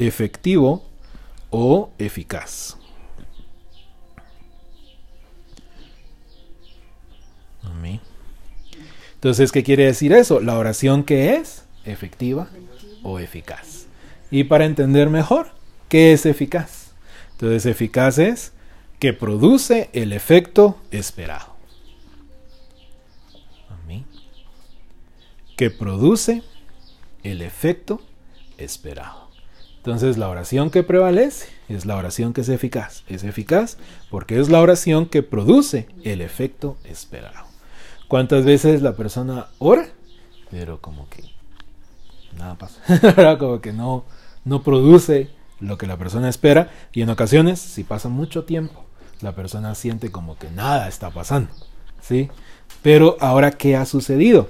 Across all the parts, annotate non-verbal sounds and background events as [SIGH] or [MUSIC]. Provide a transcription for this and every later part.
efectivo o eficaz. Entonces, ¿qué quiere decir eso? La oración que es efectiva o eficaz. Y para entender mejor, ¿qué es eficaz? Entonces, eficaz es que produce el efecto esperado. Que produce el efecto esperado. Entonces la oración que prevalece es la oración que es eficaz. Es eficaz porque es la oración que produce el efecto esperado. ¿Cuántas veces la persona ora? Pero como que nada pasa. [LAUGHS] como que no, no produce lo que la persona espera. Y en ocasiones, si pasa mucho tiempo, la persona siente como que nada está pasando. ¿Sí? Pero ahora, ¿qué ha sucedido?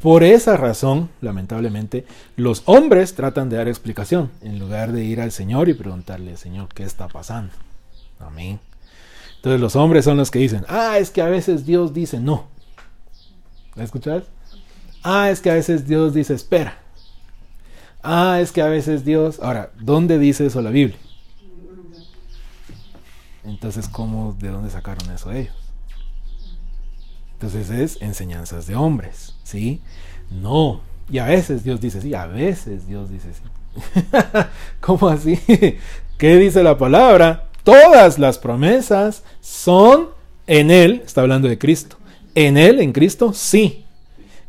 Por esa razón, lamentablemente, los hombres tratan de dar explicación en lugar de ir al Señor y preguntarle, Señor, ¿qué está pasando? Amén. Entonces los hombres son los que dicen, ah, es que a veces Dios dice no. ¿La escuchas? Ah, es que a veces Dios dice espera. Ah, es que a veces Dios... Ahora, ¿dónde dice eso la Biblia? Entonces, ¿cómo, de dónde sacaron eso ellos? Entonces es enseñanzas de hombres, ¿sí? No. Y a veces Dios dice sí, a veces Dios dice sí. [LAUGHS] ¿Cómo así? [LAUGHS] ¿Qué dice la palabra? Todas las promesas son en Él, está hablando de Cristo. En Él, en Cristo, sí.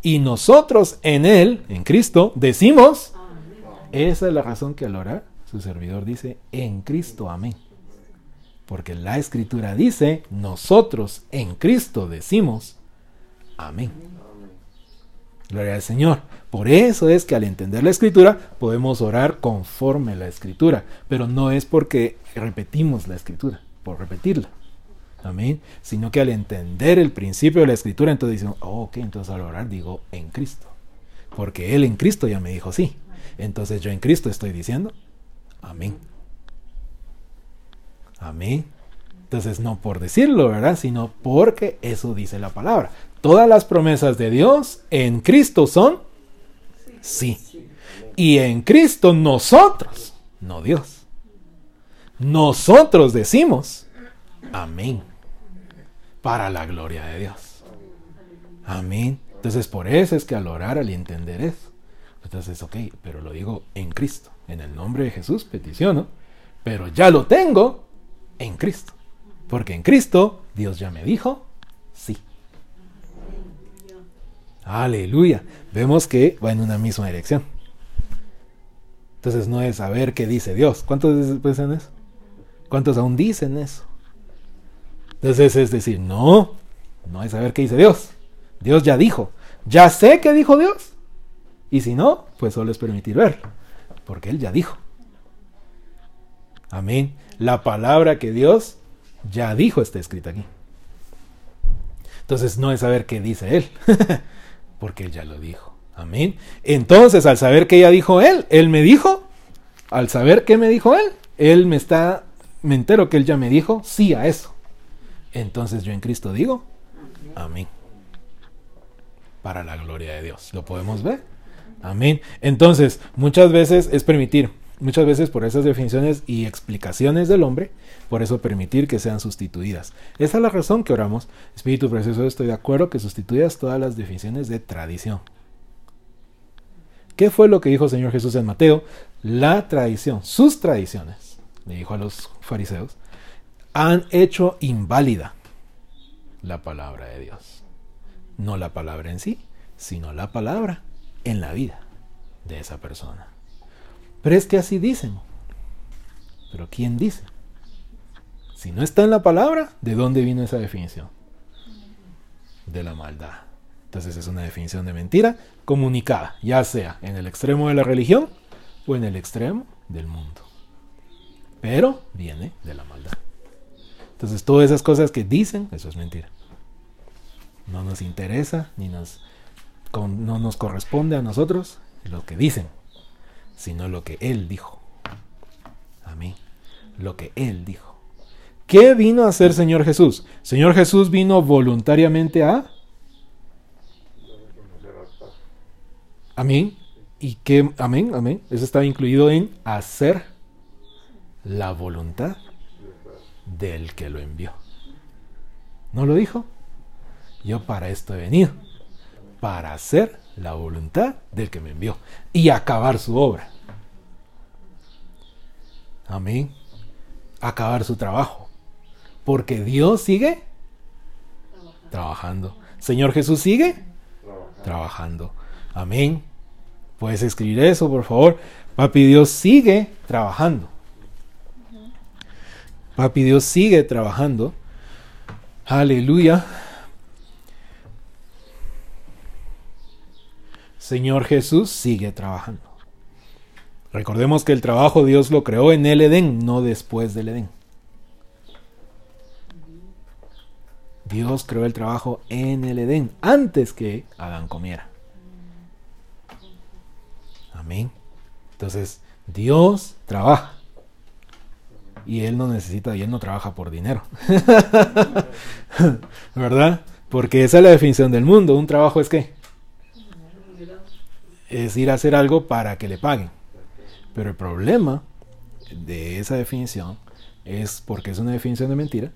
Y nosotros en Él, en Cristo, decimos, esa es la razón que al orar, su servidor dice, en Cristo, amén. Porque la escritura dice, nosotros en Cristo decimos, amén. Gloria al Señor. Por eso es que al entender la escritura podemos orar conforme la escritura, pero no es porque repetimos la escritura, por repetirla. Amén. Sino que al entender el principio de la escritura, entonces decimos, oh, ok, entonces al orar digo en Cristo. Porque Él en Cristo ya me dijo sí. Entonces yo en Cristo estoy diciendo, amén. Amén. Entonces no por decirlo, ¿verdad? Sino porque eso dice la palabra. Todas las promesas de Dios en Cristo son sí. Y en Cristo nosotros, no Dios. Nosotros decimos amén. Para la gloria de Dios. Amén. Entonces por eso es que al orar, al entender eso. Entonces, ok, pero lo digo en Cristo. En el nombre de Jesús peticiono. Pero ya lo tengo en Cristo. Porque en Cristo Dios ya me dijo sí. Aleluya. Vemos que va en una misma dirección. Entonces no es saber qué dice Dios. ¿Cuántos dicen eso? ¿Cuántos aún dicen eso? Entonces es decir, no, no es saber qué dice Dios. Dios ya dijo. Ya sé qué dijo Dios. Y si no, pues solo es permitir verlo. Porque Él ya dijo. Amén. La palabra que Dios ya dijo está escrita aquí. Entonces no es saber qué dice Él. [LAUGHS] porque Él ya lo dijo. Amén. Entonces, al saber que ya dijo Él, Él me dijo, al saber que me dijo Él, Él me está, me entero que Él ya me dijo sí a eso. Entonces yo en Cristo digo, amén. Para la gloria de Dios. ¿Lo podemos ver? Amén. Entonces, muchas veces es permitir, muchas veces por esas definiciones y explicaciones del hombre, por eso permitir que sean sustituidas. Esa es la razón que oramos. Espíritu Precioso, estoy de acuerdo que sustituyas todas las definiciones de tradición. ¿Qué fue lo que dijo el Señor Jesús en Mateo? La tradición, sus tradiciones, le dijo a los fariseos, han hecho inválida la palabra de Dios. No la palabra en sí, sino la palabra en la vida de esa persona. Pero es que así dicen. Pero ¿quién dice? Si no está en la palabra, ¿de dónde vino esa definición? De la maldad. Entonces es una definición de mentira comunicada, ya sea en el extremo de la religión o en el extremo del mundo. Pero viene de la maldad. Entonces todas esas cosas que dicen, eso es mentira. No nos interesa ni nos, no nos corresponde a nosotros lo que dicen, sino lo que Él dijo. Amén. Lo que Él dijo. ¿Qué vino a hacer Señor Jesús? Señor Jesús vino voluntariamente a... Amén. Y que, amén, amén, eso está incluido en hacer la voluntad del que lo envió. ¿No lo dijo? Yo para esto he venido, para hacer la voluntad del que me envió y acabar su obra. Amén. Acabar su trabajo. Porque Dios sigue trabajando. Señor Jesús sigue trabajando. Amén. Puedes escribir eso, por favor. Papi Dios sigue trabajando. Papi Dios sigue trabajando. Aleluya. Señor Jesús sigue trabajando. Recordemos que el trabajo Dios lo creó en el Edén, no después del Edén. Dios creó el trabajo en el Edén, antes que Adán comiera. Amén. Entonces, Dios trabaja. Y Él no necesita, y Él no trabaja por dinero. [LAUGHS] ¿Verdad? Porque esa es la definición del mundo. Un trabajo es qué? Es ir a hacer algo para que le paguen. Pero el problema de esa definición es porque es una definición de mentira,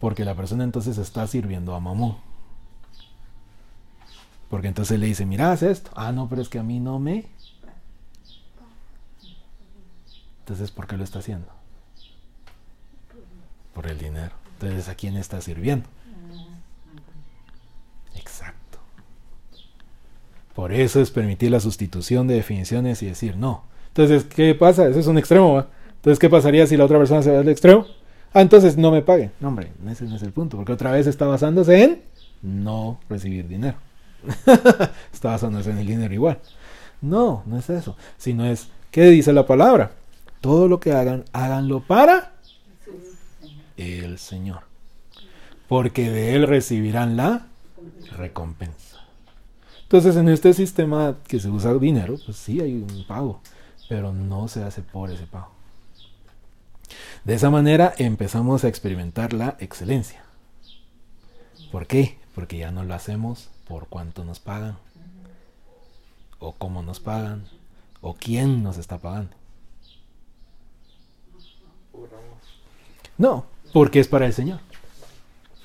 porque la persona entonces está sirviendo a mamón. Porque entonces le dice, mira, haz esto. Ah, no, pero es que a mí no me... Entonces, ¿por qué lo está haciendo? Por el dinero. Entonces, ¿a quién está sirviendo? Exacto. Por eso es permitir la sustitución de definiciones y decir, no, entonces, ¿qué pasa? Eso es un extremo, ¿va? Entonces, ¿qué pasaría si la otra persona se va al extremo? Ah, entonces no me pague. No, hombre, ese no es el punto, porque otra vez está basándose en no recibir dinero. [LAUGHS] está basándose en el dinero igual. No, no es eso, sino es, ¿qué dice la palabra? Todo lo que hagan, háganlo para el Señor. Porque de Él recibirán la recompensa. Entonces, en este sistema que se usa dinero, pues sí hay un pago pero no se hace por ese pago. De esa manera empezamos a experimentar la excelencia. ¿Por qué? Porque ya no lo hacemos por cuánto nos pagan, o cómo nos pagan, o quién nos está pagando. No, porque es para el Señor.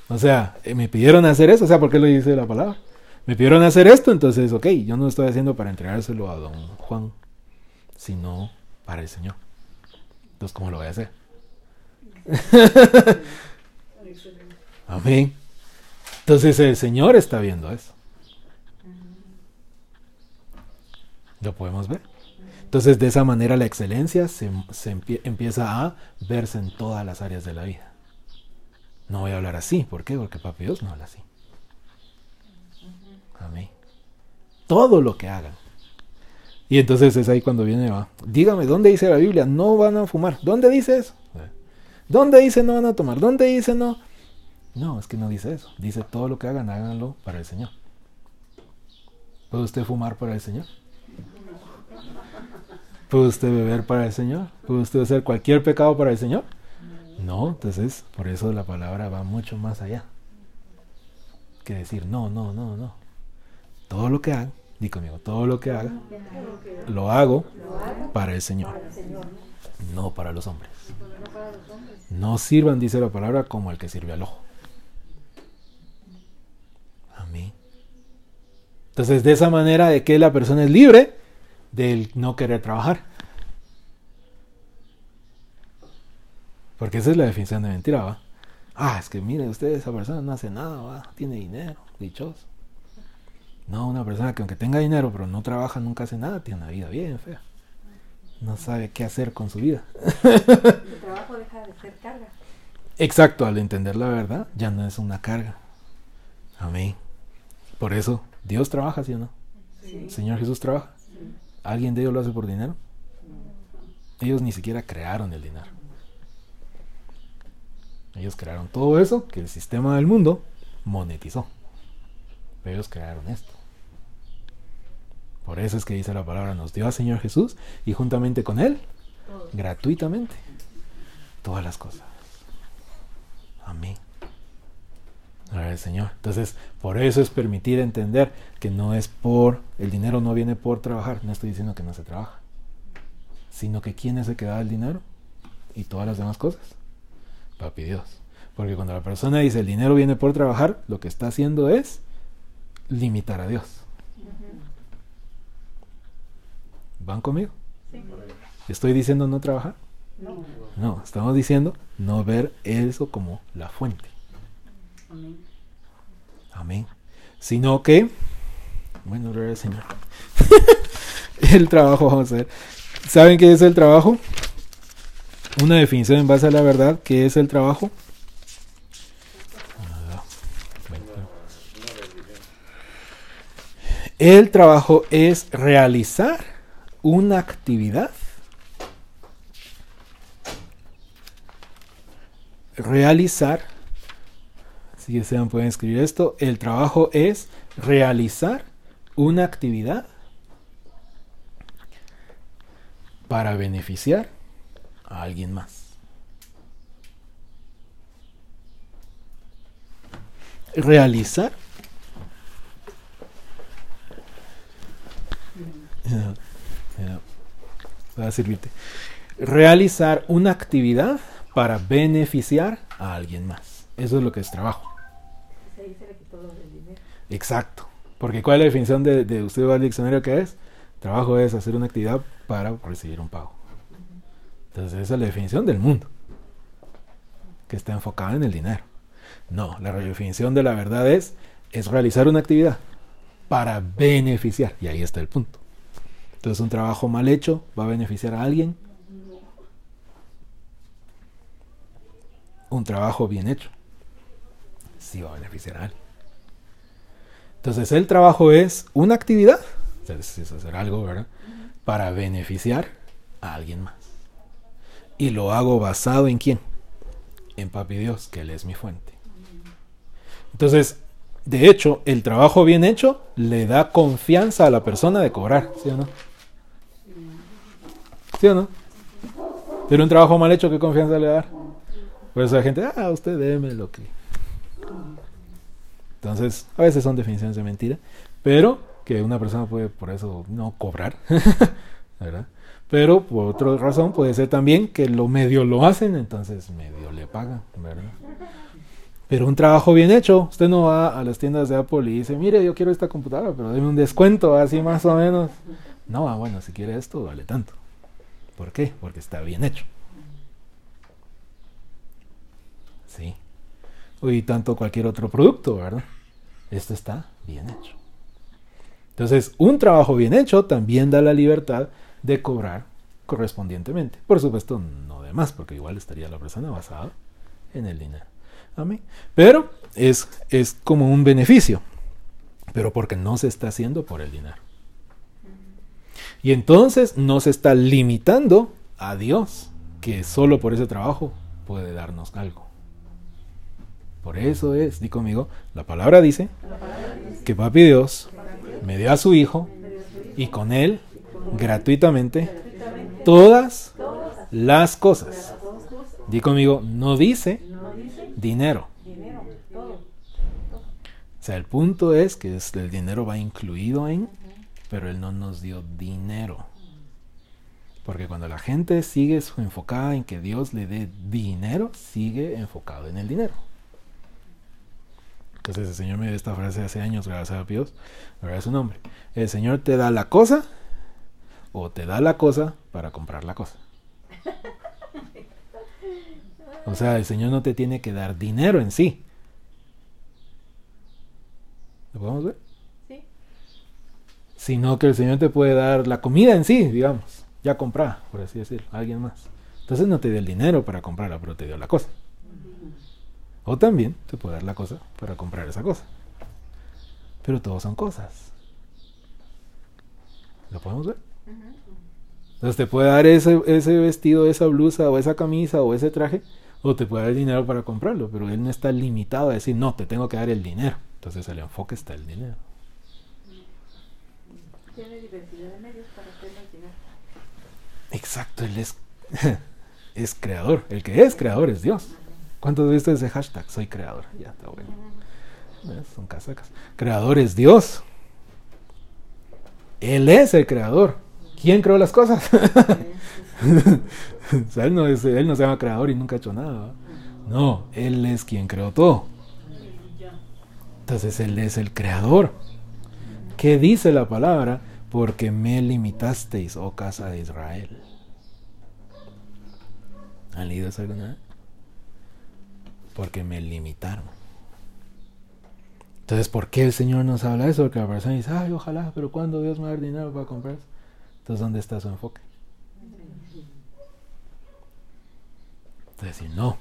O sea, eh, me pidieron hacer eso, o sea, ¿por qué lo dice la palabra? Me pidieron hacer esto, entonces, ok, yo no lo estoy haciendo para entregárselo a don Juan sino para el Señor. Entonces, ¿cómo lo voy a hacer? [LAUGHS] Amén. Entonces el Señor está viendo eso. Lo podemos ver. Entonces de esa manera la excelencia se, empieza a verse en todas las áreas de la vida. No voy a hablar así. ¿Por qué? Porque Papi Dios no habla así. Amén. Todo lo que hagan y entonces es ahí cuando viene, va. Dígame, ¿dónde dice la Biblia? No van a fumar. ¿Dónde dice eso? ¿Dónde dice no van a tomar? ¿Dónde dice no? No, es que no dice eso. Dice todo lo que hagan, háganlo para el Señor. ¿Puede usted fumar para el Señor? ¿Puede usted beber para el Señor? ¿Puede usted hacer cualquier pecado para el Señor? No, entonces por eso la palabra va mucho más allá. Que decir, no, no, no, no. Todo lo que hagan, Di conmigo, todo lo que haga, lo hago para el Señor, no para los hombres. No sirvan, dice la palabra, como el que sirve al ojo. Amén. Entonces, de esa manera de que la persona es libre del no querer trabajar. Porque esa es la definición de mentira, ¿va? Ah, es que mire, usted, esa persona no hace nada, ¿va? Tiene dinero, dichoso. No, una persona que aunque tenga dinero pero no trabaja, nunca hace nada, tiene una vida bien fea. No sabe qué hacer con su vida. El trabajo deja de ser carga. Exacto, al entender la verdad, ya no es una carga. Amén. Por eso, Dios trabaja, ¿sí o no? Señor Jesús trabaja. ¿Alguien de ellos lo hace por dinero? Ellos ni siquiera crearon el dinero. Ellos crearon todo eso que el sistema del mundo monetizó. Pero ellos crearon esto. Por eso es que dice la palabra, nos dio al Señor Jesús y juntamente con Él, gratuitamente, todas las cosas. Amén. Gloria al Señor. Entonces, por eso es permitir entender que no es por, el dinero no viene por trabajar. No estoy diciendo que no se trabaja, sino que quién es el que da el dinero y todas las demás cosas. Papi Dios. Porque cuando la persona dice el dinero viene por trabajar, lo que está haciendo es limitar a Dios. ¿Van conmigo? Sí. ¿Estoy diciendo no trabajar? No. No, estamos diciendo no ver eso como la fuente. Amén. Amén. Sino que, bueno, gloria al Señor. [LAUGHS] el trabajo, vamos a ver. ¿Saben qué es el trabajo? Una definición en base a la verdad. ¿Qué es el trabajo? Ah. El trabajo es realizar una actividad. Realizar si desean pueden escribir esto. El trabajo es realizar una actividad para beneficiar a alguien más. Realizar. Servirte. Realizar una actividad para beneficiar a alguien más. Eso es lo que es trabajo. Se dinero. Exacto. Porque ¿cuál es la definición de, de usted va al diccionario que es? Trabajo es hacer una actividad para recibir un pago. Entonces esa es la definición del mundo. Que está enfocada en el dinero. No, la definición de la verdad es, es realizar una actividad para beneficiar. Y ahí está el punto. Entonces un trabajo mal hecho va a beneficiar a alguien. Un trabajo bien hecho sí va a beneficiar a alguien. Entonces el trabajo es una actividad, es hacer algo, ¿verdad? Para beneficiar a alguien más. Y lo hago basado en quién? En Papi Dios, que Él es mi fuente. Entonces, de hecho, el trabajo bien hecho le da confianza a la persona de cobrar, ¿sí o no? ¿Sí o no? Pero un trabajo mal hecho, ¿qué confianza le da? Por eso la gente, ah, usted déme lo que... Entonces, a veces son definiciones de mentira, pero que una persona puede por eso no cobrar, [LAUGHS] ¿verdad? Pero por otra razón puede ser también que lo medio lo hacen, entonces medio le pagan, ¿verdad? Pero un trabajo bien hecho, usted no va a las tiendas de Apple y dice, mire, yo quiero esta computadora, pero deme un descuento, así más o menos. No, ah, bueno, si quiere esto, vale tanto. ¿Por qué? Porque está bien hecho. Sí. Y tanto cualquier otro producto, ¿verdad? Esto está bien hecho. Entonces, un trabajo bien hecho también da la libertad de cobrar correspondientemente. Por supuesto, no de más, porque igual estaría la persona basada en el dinero. Amén. Pero es, es como un beneficio, pero porque no se está haciendo por el dinero. Y entonces no se está limitando a Dios, que solo por ese trabajo puede darnos algo. Por eso es, di conmigo, la palabra dice que Papi Dios me dio a su Hijo y con Él gratuitamente todas las cosas. Di conmigo, no dice dinero. O sea, el punto es que el dinero va incluido en, pero Él no nos dio dinero. Porque cuando la gente sigue enfocada en que Dios le dé dinero, sigue enfocado en el dinero. Entonces el Señor me dio esta frase hace años, gracias a Dios, gracias a su nombre. El Señor te da la cosa o te da la cosa para comprar la cosa. O sea, el Señor no te tiene que dar dinero en sí. ¿Lo podemos ver? Sino que el Señor te puede dar la comida en sí, digamos, ya comprada, por así decirlo, alguien más. Entonces no te dio el dinero para comprarla, pero te dio la cosa. O también te puede dar la cosa para comprar esa cosa. Pero todos son cosas. ¿Lo podemos ver? Entonces te puede dar ese, ese vestido, esa blusa, o esa camisa, o ese traje, o te puede dar el dinero para comprarlo, pero él no está limitado a decir, no, te tengo que dar el dinero. Entonces el enfoque está el dinero. Tiene diversidad de medios para hacernos llegar. Exacto, él es, [LAUGHS] es creador. El que es creador es Dios. ¿Cuántos viste ese hashtag? Soy creador. Ya está bueno. Eh, Son casacas. Creador es Dios. Él es el creador. ¿Quién creó las cosas? [LAUGHS] Él, no es- él no se llama creador y nunca ha hecho nada. No, Él es quien creó todo. Entonces Él es el creador. ¿Qué dice la palabra? Porque me limitasteis, oh casa de Israel. ¿Han leído eso alguna vez? Porque me limitaron. Entonces, ¿por qué el Señor nos habla eso? Porque la persona dice, ay, ojalá, pero ¿cuándo Dios me va a dar dinero para comprar? Entonces, ¿dónde está su enfoque? Entonces, decir, no.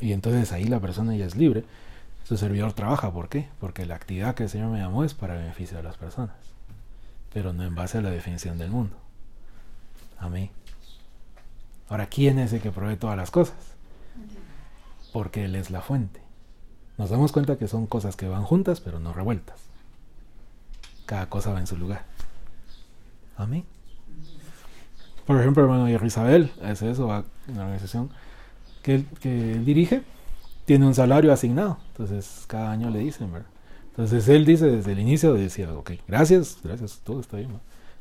Y entonces ahí la persona ya es libre. Su servidor trabaja, ¿por qué? Porque la actividad que el Señor me llamó es para beneficio de las personas, pero no en base a la definición del mundo. Amén. Ahora, ¿quién es el que provee todas las cosas? Porque Él es la fuente. Nos damos cuenta que son cosas que van juntas, pero no revueltas. Cada cosa va en su lugar. Amén. Por ejemplo, hermano Isabel, es eso, va en una organización que que él dirige, tiene un salario asignado. Entonces, cada año le dicen, ¿verdad? Entonces, él dice desde el inicio, decía, ok, gracias, gracias, todo está bien, ¿no?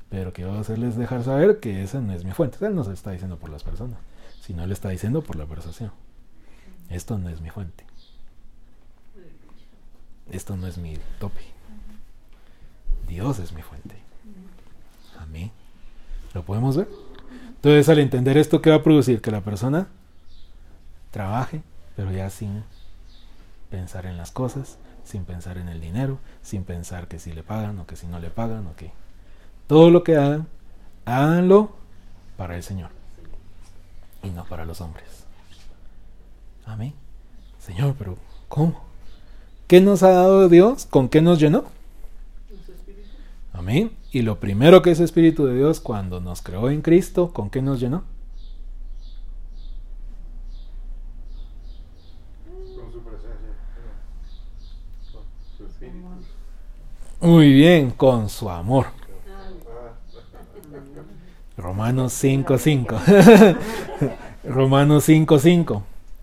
pero quiero hacerles dejar saber que esa no es mi fuente. Él no se está diciendo por las personas, sino él está diciendo por la persuasión. Esto no es mi fuente. Esto no es mi tope. Dios es mi fuente. Amén. ¿Lo podemos ver? Entonces, al entender esto, ¿qué va a producir? Que la persona trabaje, pero ya sin pensar en las cosas, sin pensar en el dinero, sin pensar que si le pagan o que si no le pagan o que todo lo que hagan, háganlo para el Señor y no para los hombres. Amén. Señor, pero ¿cómo? ¿Qué nos ha dado Dios? ¿Con qué nos llenó? Amén. Y lo primero que es Espíritu de Dios cuando nos creó en Cristo, ¿con qué nos llenó? Con su presencia. Con su espíritu. Muy bien, con su amor. Romanos 5.5. Romanos 5.5.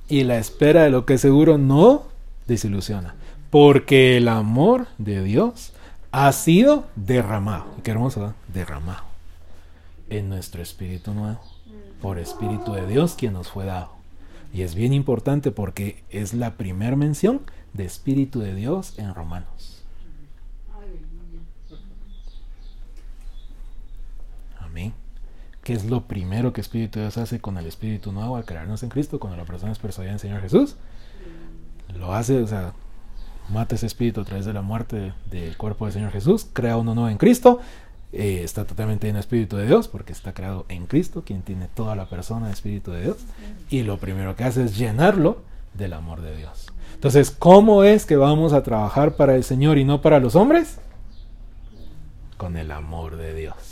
Y la espera de lo que seguro no desilusiona. Porque el amor de Dios ha sido derramado. Qué hermoso, ¿verdad? Derramado. En nuestro espíritu nuevo. Por espíritu de Dios quien nos fue dado. Y es bien importante porque es la primera mención de espíritu de Dios en Romanos. Amén. ¿Qué es lo primero que Espíritu Dios hace con el Espíritu Nuevo al crearnos en Cristo, cuando la persona es persuadida en Señor Jesús? Lo hace, o sea, mata ese espíritu a través de la muerte del cuerpo del Señor Jesús, crea uno nuevo en Cristo, eh, está totalmente en el Espíritu de Dios, porque está creado en Cristo, quien tiene toda la persona de Espíritu de Dios, y lo primero que hace es llenarlo del amor de Dios. Entonces, ¿cómo es que vamos a trabajar para el Señor y no para los hombres? Con el amor de Dios.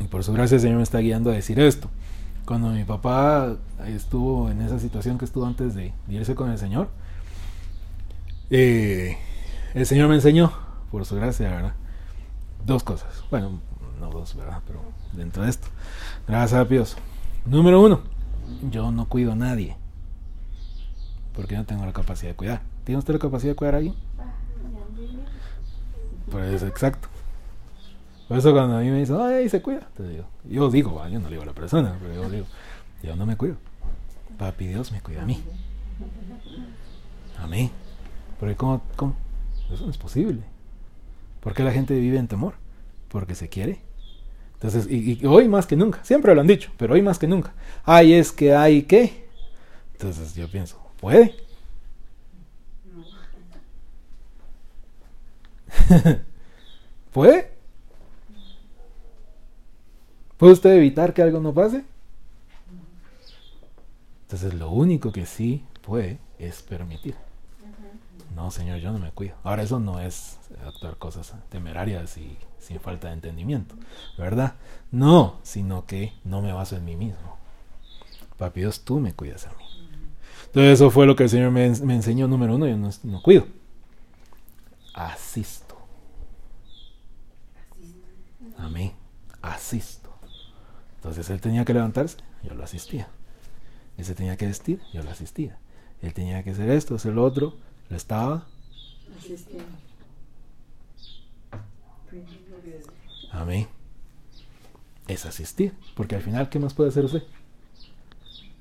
Y por su gracia el Señor me está guiando a decir esto. Cuando mi papá estuvo en esa situación que estuvo antes de irse con el Señor, eh, el Señor me enseñó, por su gracia, ¿verdad? Dos cosas. Bueno, no dos, ¿verdad? Pero dentro de esto. Gracias a Dios. Número uno, yo no cuido a nadie. Porque no tengo la capacidad de cuidar. ¿Tiene usted la capacidad de cuidar a alguien? Pues exacto. Por eso cuando a mí me dicen, ay, se cuida, te digo, yo digo, ah, yo no le digo a la persona, pero yo digo, yo no me cuido. Papi Dios me cuida a mí. A mí. Porque ¿cómo, cómo? Eso no es posible. ¿Por qué la gente vive en temor? Porque se quiere. Entonces, y, y hoy más que nunca, siempre lo han dicho, pero hoy más que nunca. Ay, es que hay que. Entonces yo pienso, ¿puede? [LAUGHS] ¿Puede? ¿Puede usted evitar que algo no pase? Entonces lo único que sí puede es permitir. No, señor, yo no me cuido. Ahora eso no es actuar cosas temerarias y sin falta de entendimiento, ¿verdad? No, sino que no me baso en mí mismo. Papi Dios, tú me cuidas a mí. Entonces eso fue lo que el Señor me, me enseñó, número uno, yo no, no cuido. Asisto. Amén. Asisto. Entonces él tenía que levantarse, yo lo asistía. Él se tenía que vestir, yo lo asistía. Él tenía que hacer esto, hacer lo otro. Lo estaba. Asistiendo. Amén. Es asistir. Porque al final, ¿qué más puede hacer usted?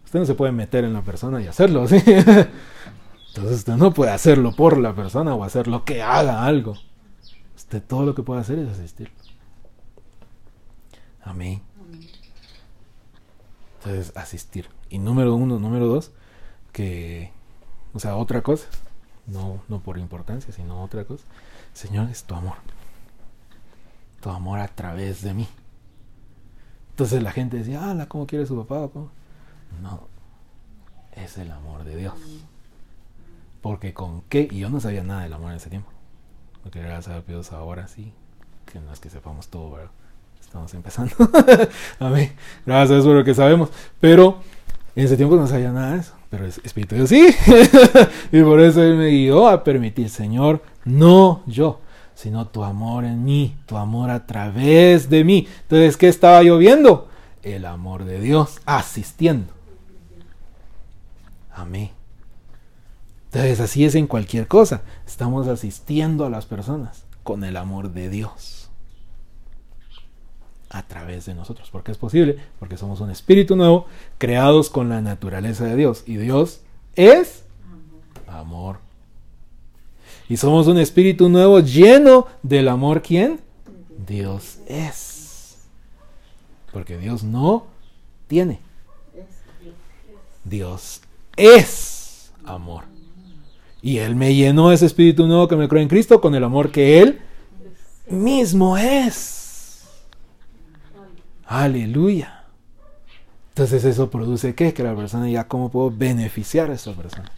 Usted no se puede meter en la persona y hacerlo, ¿sí? [LAUGHS] Entonces usted no puede hacerlo por la persona o hacerlo que haga algo. Usted todo lo que puede hacer es asistir. Amén. Entonces, asistir. Y número uno, número dos, que, o sea, otra cosa, no, no por importancia, sino otra cosa. Señor, es tu amor. Tu amor a través de mí. Entonces la gente decía, ah, ¿cómo quiere su papá? ¿Cómo? No, es el amor de Dios. Porque con qué, y yo no sabía nada del amor en ese tiempo. Porque gracias a Dios ahora sí, que no es que sepamos todo, ¿verdad? Estamos empezando. [LAUGHS] a mí, gracias por lo que sabemos. Pero en ese tiempo no sabía nada de eso. Pero es Espíritu Dios sí. [LAUGHS] y por eso Él me guió a permitir, Señor, no yo, sino tu amor en mí, tu amor a través de mí. Entonces, ¿qué estaba yo viendo? El amor de Dios asistiendo. Amén. Entonces, así es en cualquier cosa. Estamos asistiendo a las personas con el amor de Dios. A través de nosotros. Porque es posible, porque somos un espíritu nuevo, creados con la naturaleza de Dios. Y Dios es amor. Y somos un espíritu nuevo lleno del amor. ¿Quién? Dios es. Porque Dios no tiene. Dios es amor. Y Él me llenó ese espíritu nuevo que me cree en Cristo con el amor que Él mismo es. Aleluya. Entonces eso produce qué? Que la persona ya cómo puedo beneficiar a esa persona.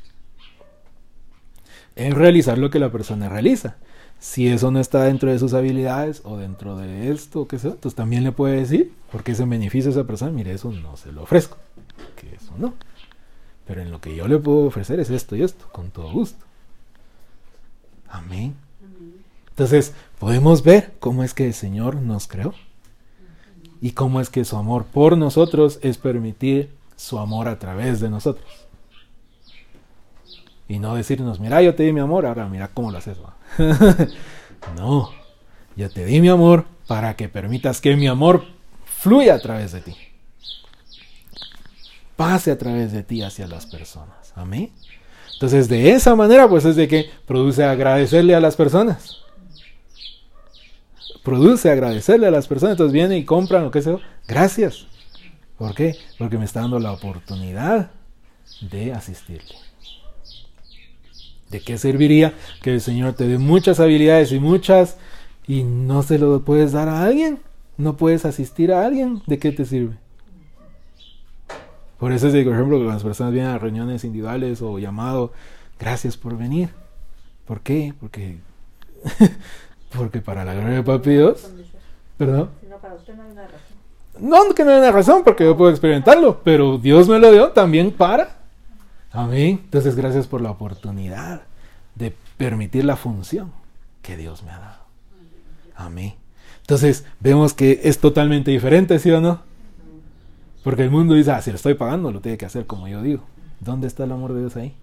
En realizar lo que la persona realiza. Si eso no está dentro de sus habilidades o dentro de esto, que sea, entonces también le puede decir, porque ese beneficio a esa persona, mire, eso no se lo ofrezco. Que eso no. Pero en lo que yo le puedo ofrecer es esto y esto, con todo gusto. Amén. Entonces, podemos ver cómo es que el Señor nos creó. Y cómo es que su amor por nosotros es permitir su amor a través de nosotros. Y no decirnos, mira, yo te di mi amor, ahora mira cómo lo haces. [LAUGHS] no, yo te di mi amor para que permitas que mi amor fluya a través de ti pase a través de ti hacia las personas. Amén. Entonces, de esa manera, pues es de que produce agradecerle a las personas. Produce agradecerle a las personas. Entonces viene y compran lo que sea. Gracias. ¿Por qué? Porque me está dando la oportunidad de asistirle. ¿De qué serviría que el Señor te dé muchas habilidades y muchas y no se lo puedes dar a alguien? ¿No puedes asistir a alguien? ¿De qué te sirve? Por eso es por ejemplo, que las personas vienen a reuniones individuales o llamado, gracias por venir. ¿Por qué? Porque, [LAUGHS] porque para la gloria de Papi Dios, perdón. No, para usted no hay una razón. No, que no hay una razón, porque yo puedo experimentarlo, pero Dios me lo dio también para. Amén. Entonces, gracias por la oportunidad de permitir la función que Dios me ha dado. Amén. Entonces, vemos que es totalmente diferente, ¿sí o no? Porque el mundo dice, ah, si lo estoy pagando, lo tiene que hacer como yo digo. ¿Dónde está el amor de Dios ahí?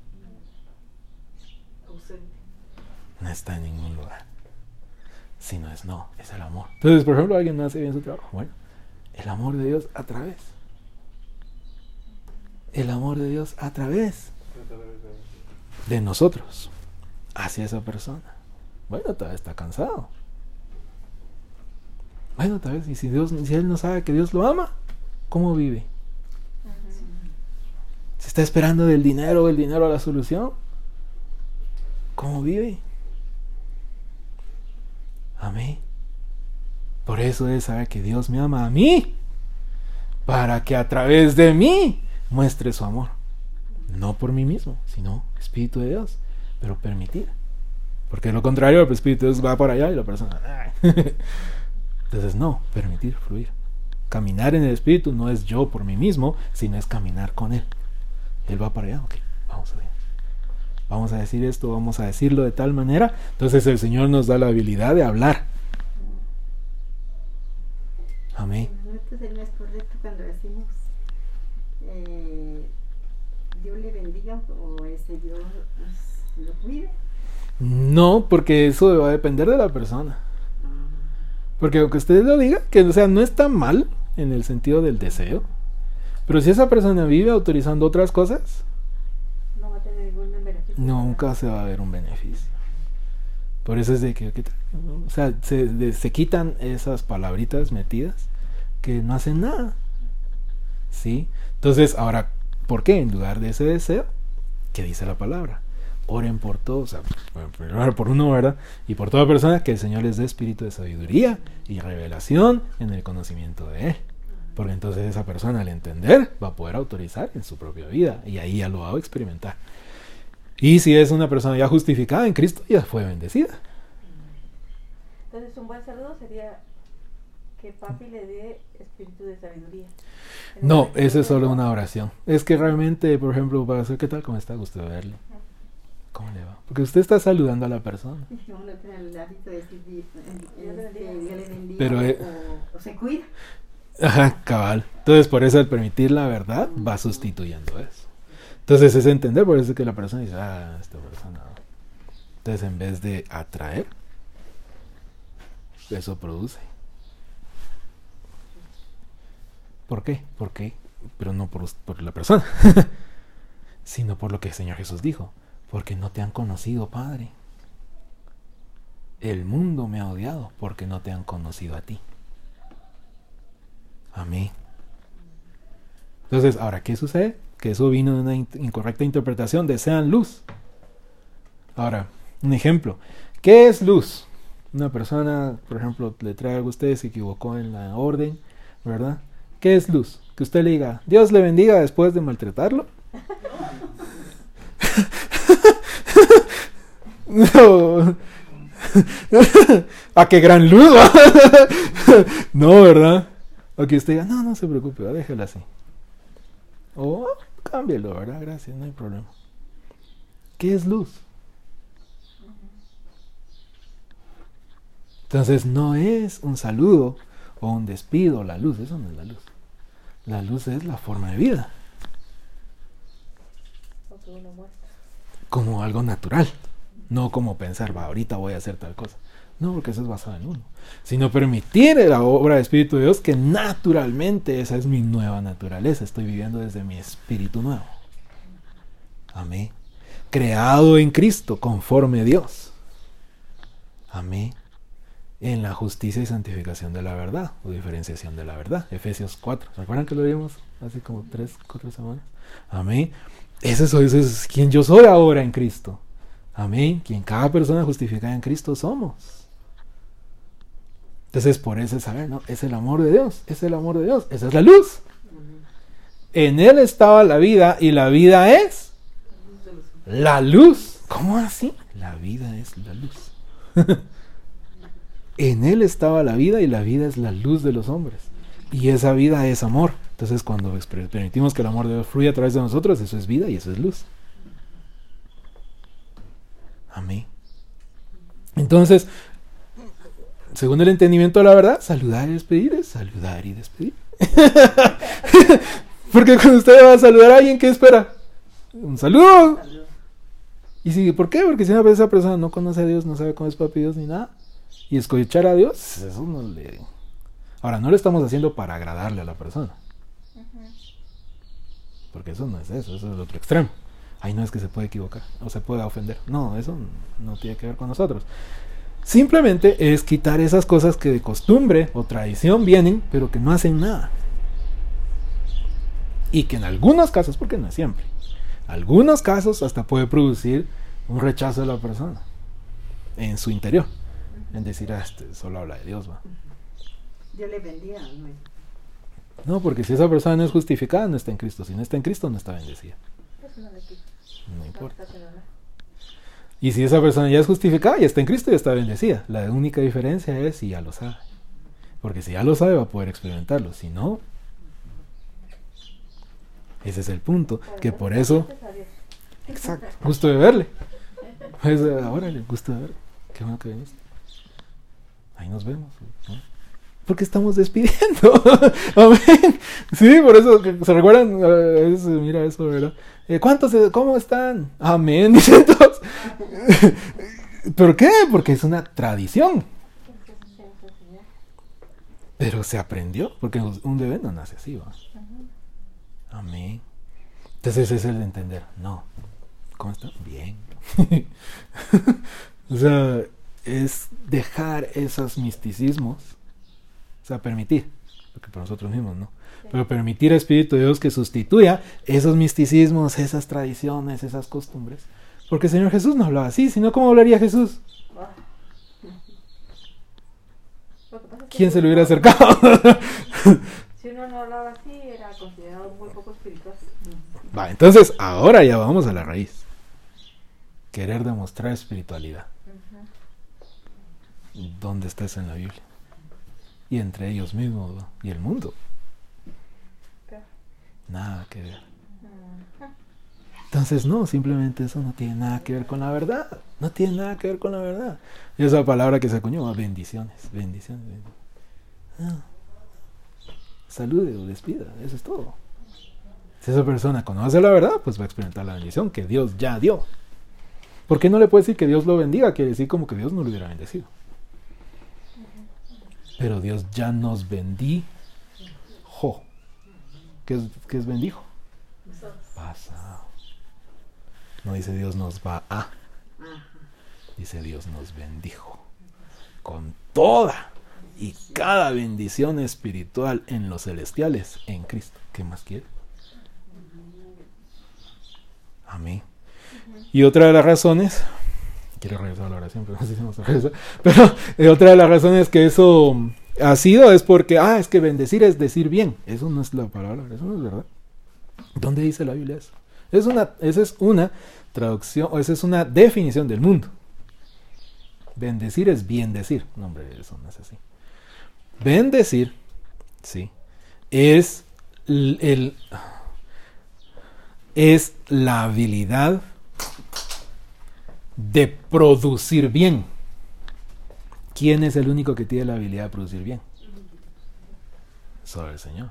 No está en ningún lugar. Si no es no, es el amor. Entonces, por ejemplo, alguien no hace bien su trabajo. Bueno, el amor de Dios a través. El amor de Dios a través de nosotros hacia esa persona. Bueno, tal vez está cansado. Bueno, tal vez, y si Dios, si él no sabe que Dios lo ama, ¿Cómo vive? ¿Se está esperando del dinero, el dinero a la solución? ¿Cómo vive? Amén. Por eso es saber que Dios me ama a mí, para que a través de mí muestre su amor. No por mí mismo, sino Espíritu de Dios, pero permitir. Porque lo contrario, el Espíritu de Dios va para allá y la persona... [LAUGHS] Entonces no, permitir fluir. Caminar en el Espíritu no es yo por mí mismo, sino es caminar con Él. Él va para allá, ok, vamos a ver. Vamos a decir esto, vamos a decirlo de tal manera. Entonces el Señor nos da la habilidad de hablar. Amén. No es correcto cuando decimos, eh, Dios le bendiga o ese Dios lo cuide. No, porque eso va a depender de la persona. Ah, Porque aunque usted lo diga, que o sea, no está mal en el sentido del deseo. Pero si esa persona vive autorizando otras cosas, no va a tener ningún beneficio. Nunca se va a ver un beneficio. Por eso es de que, o sea, se, se quitan esas palabritas metidas que no hacen nada. ¿Sí? Entonces, ahora, ¿por qué? En lugar de ese deseo, ¿qué dice la palabra? Oren por todos, o sea, por uno, ¿verdad? Y por toda persona que el Señor les dé espíritu de sabiduría y revelación en el conocimiento de Él. Porque entonces esa persona al entender va a poder autorizar en su propia vida y ahí ya lo va a experimentar. Y si es una persona ya justificada en Cristo, ya fue bendecida. Entonces, un buen saludo sería que papi le dé espíritu de sabiduría. El No, eso es solo una oración. Es que realmente, por ejemplo, para hacer, ¿qué tal? ¿Cómo está? Gusto de verlo. ¿Cómo le va? Porque usted está saludando a la persona. [LAUGHS] Tiene el hábito de decir este, Pero, eh, o, o se cuida. Ajá, cabal. Entonces, por eso al permitir la verdad, va sustituyendo eso. Entonces, es entender, por eso es que la persona dice, ah, esta persona. Entonces, en vez de atraer, eso produce. ¿Por qué? ¿Por qué? Pero no por, la persona, [LAUGHS] sino por lo que el Señor Jesús dijo. Porque no te han conocido, Padre. El mundo me ha odiado porque no te han conocido a ti. Amén. Entonces, ahora, ¿qué sucede? Que eso vino de una in- incorrecta interpretación de sean luz. Ahora, un ejemplo. ¿Qué es luz? Una persona, por ejemplo, le trae algo a usted, se equivocó en la orden, ¿verdad? ¿Qué es luz? Que usted le diga, Dios le bendiga después de maltratarlo. [LAUGHS] no. ¿A [LAUGHS] qué gran luz? [LAUGHS] no, ¿verdad? O que usted diga, no, no se preocupe, déjela así. O ah, cámbielo, ¿verdad? Gracias, no hay problema. ¿Qué es luz? Entonces no es un saludo o un despido, la luz, eso no es la luz. La luz es la forma de vida, como algo natural, no como pensar, va, ahorita voy a hacer tal cosa. No, porque eso es basado en uno. Sino permitir la obra del Espíritu de Dios que naturalmente esa es mi nueva naturaleza. Estoy viviendo desde mi espíritu nuevo. Amén. Creado en Cristo conforme Dios. Amén. En la justicia y santificación de la verdad o diferenciación de la verdad. Efesios 4. ¿Se acuerdan que lo vimos hace como 3, 4 semanas? Amén. Ese, soy, ese es quien yo soy ahora en Cristo. Amén. Quien cada persona justificada en Cristo somos. Entonces, por eso es saber, ¿no? Es el amor de Dios, es el amor de Dios, esa es la luz. En Él estaba la vida y la vida es la luz. ¿Cómo así? La vida es la luz. [LAUGHS] en Él estaba la vida y la vida es la luz de los hombres. Y esa vida es amor. Entonces, cuando permitimos que el amor de Dios fluya a través de nosotros, eso es vida y eso es luz. Amén. Entonces, según el entendimiento de la verdad, saludar y despedir es saludar y despedir. [LAUGHS] Porque cuando usted va a saludar a alguien, ¿qué espera? Un saludo. Y si, ¿por qué? Porque si una vez esa persona no conoce a Dios, no sabe cómo es papi Dios ni nada, y escuchar a Dios, eso no le... Ahora, no lo estamos haciendo para agradarle a la persona. Porque eso no es eso, eso es el otro extremo. Ahí no es que se puede equivocar o se pueda ofender. No, eso no tiene que ver con nosotros. Simplemente es quitar esas cosas que de costumbre o tradición vienen, pero que no hacen nada. Y que en algunos casos, porque no es siempre, algunos casos hasta puede producir un rechazo de la persona en su interior. En decir, ah, este solo habla de Dios, va. Dios le bendiga. ¿no? No, porque si esa persona no es justificada, no está en Cristo. Si no está en Cristo, no está bendecida. No No importa. Y si esa persona ya es justificada, ya está en Cristo y está bendecida. La única diferencia es si ya lo sabe. Porque si ya lo sabe, va a poder experimentarlo. Si no, ese es el punto. Que por eso, gusto de verle. Pues, ahora gusto de verle. Qué bueno que viniste. Ahí nos vemos. ¿no? Porque estamos despidiendo. [LAUGHS] Amén. Sí, por eso, ¿se recuerdan? Eh, mira eso, ¿verdad? Eh, ¿Cuántos, cómo están? Amén, [LAUGHS] dicen todos. ¿Por qué? Porque es una tradición. Pero se aprendió, porque un bebé no nace así, ¿va? Amén. Entonces es el de entender, no. ¿Cómo están? Bien. [LAUGHS] o sea, es dejar esos misticismos, o sea, permitir, porque para nosotros mismos, ¿no? Pero permitir al Espíritu de Dios que sustituya esos misticismos, esas tradiciones, esas costumbres. Porque el Señor Jesús no hablaba así, sino ¿cómo hablaría Jesús? ¿Quién se le hubiera acercado? [LAUGHS] Si uno no hablaba así, era considerado muy poco espiritual. Va, entonces ahora ya vamos a la raíz. Querer demostrar espiritualidad. ¿Dónde está eso en la Biblia? Y entre ellos mismos ¿no? y el mundo. Nada que ver. Entonces no, simplemente eso no tiene nada que ver con la verdad. No tiene nada que ver con la verdad. Y esa palabra que se acuñó, bendiciones, bendiciones. bendiciones. Ah. Salude o despida, eso es todo. Si esa persona conoce la verdad, pues va a experimentar la bendición que Dios ya dio. ¿Por qué no le puede decir que Dios lo bendiga? Quiere decir como que Dios no lo hubiera bendecido. Pero Dios ya nos bendijo. ¿Qué es, qué es bendijo? Pasado. No dice Dios nos va a. Dice Dios nos bendijo. Con toda y cada bendición espiritual en los celestiales en Cristo. ¿Qué más quiere? Amén. Y otra de las razones, quiero regresar a la oración, pero no sé si vamos a regresar, pero eh, otra de las razones que eso ha sido es porque, ah, es que bendecir es decir bien. Eso no es la palabra, eso no es verdad. ¿Dónde dice la Biblia eso? Es una, esa es una traducción, o esa es una definición del mundo. Bendecir es bien decir. No, hombre, eso no es así. Bendecir, sí, es l- el, es la habilidad de producir bien. ¿Quién es el único que tiene la habilidad de producir bien? Solo el Señor.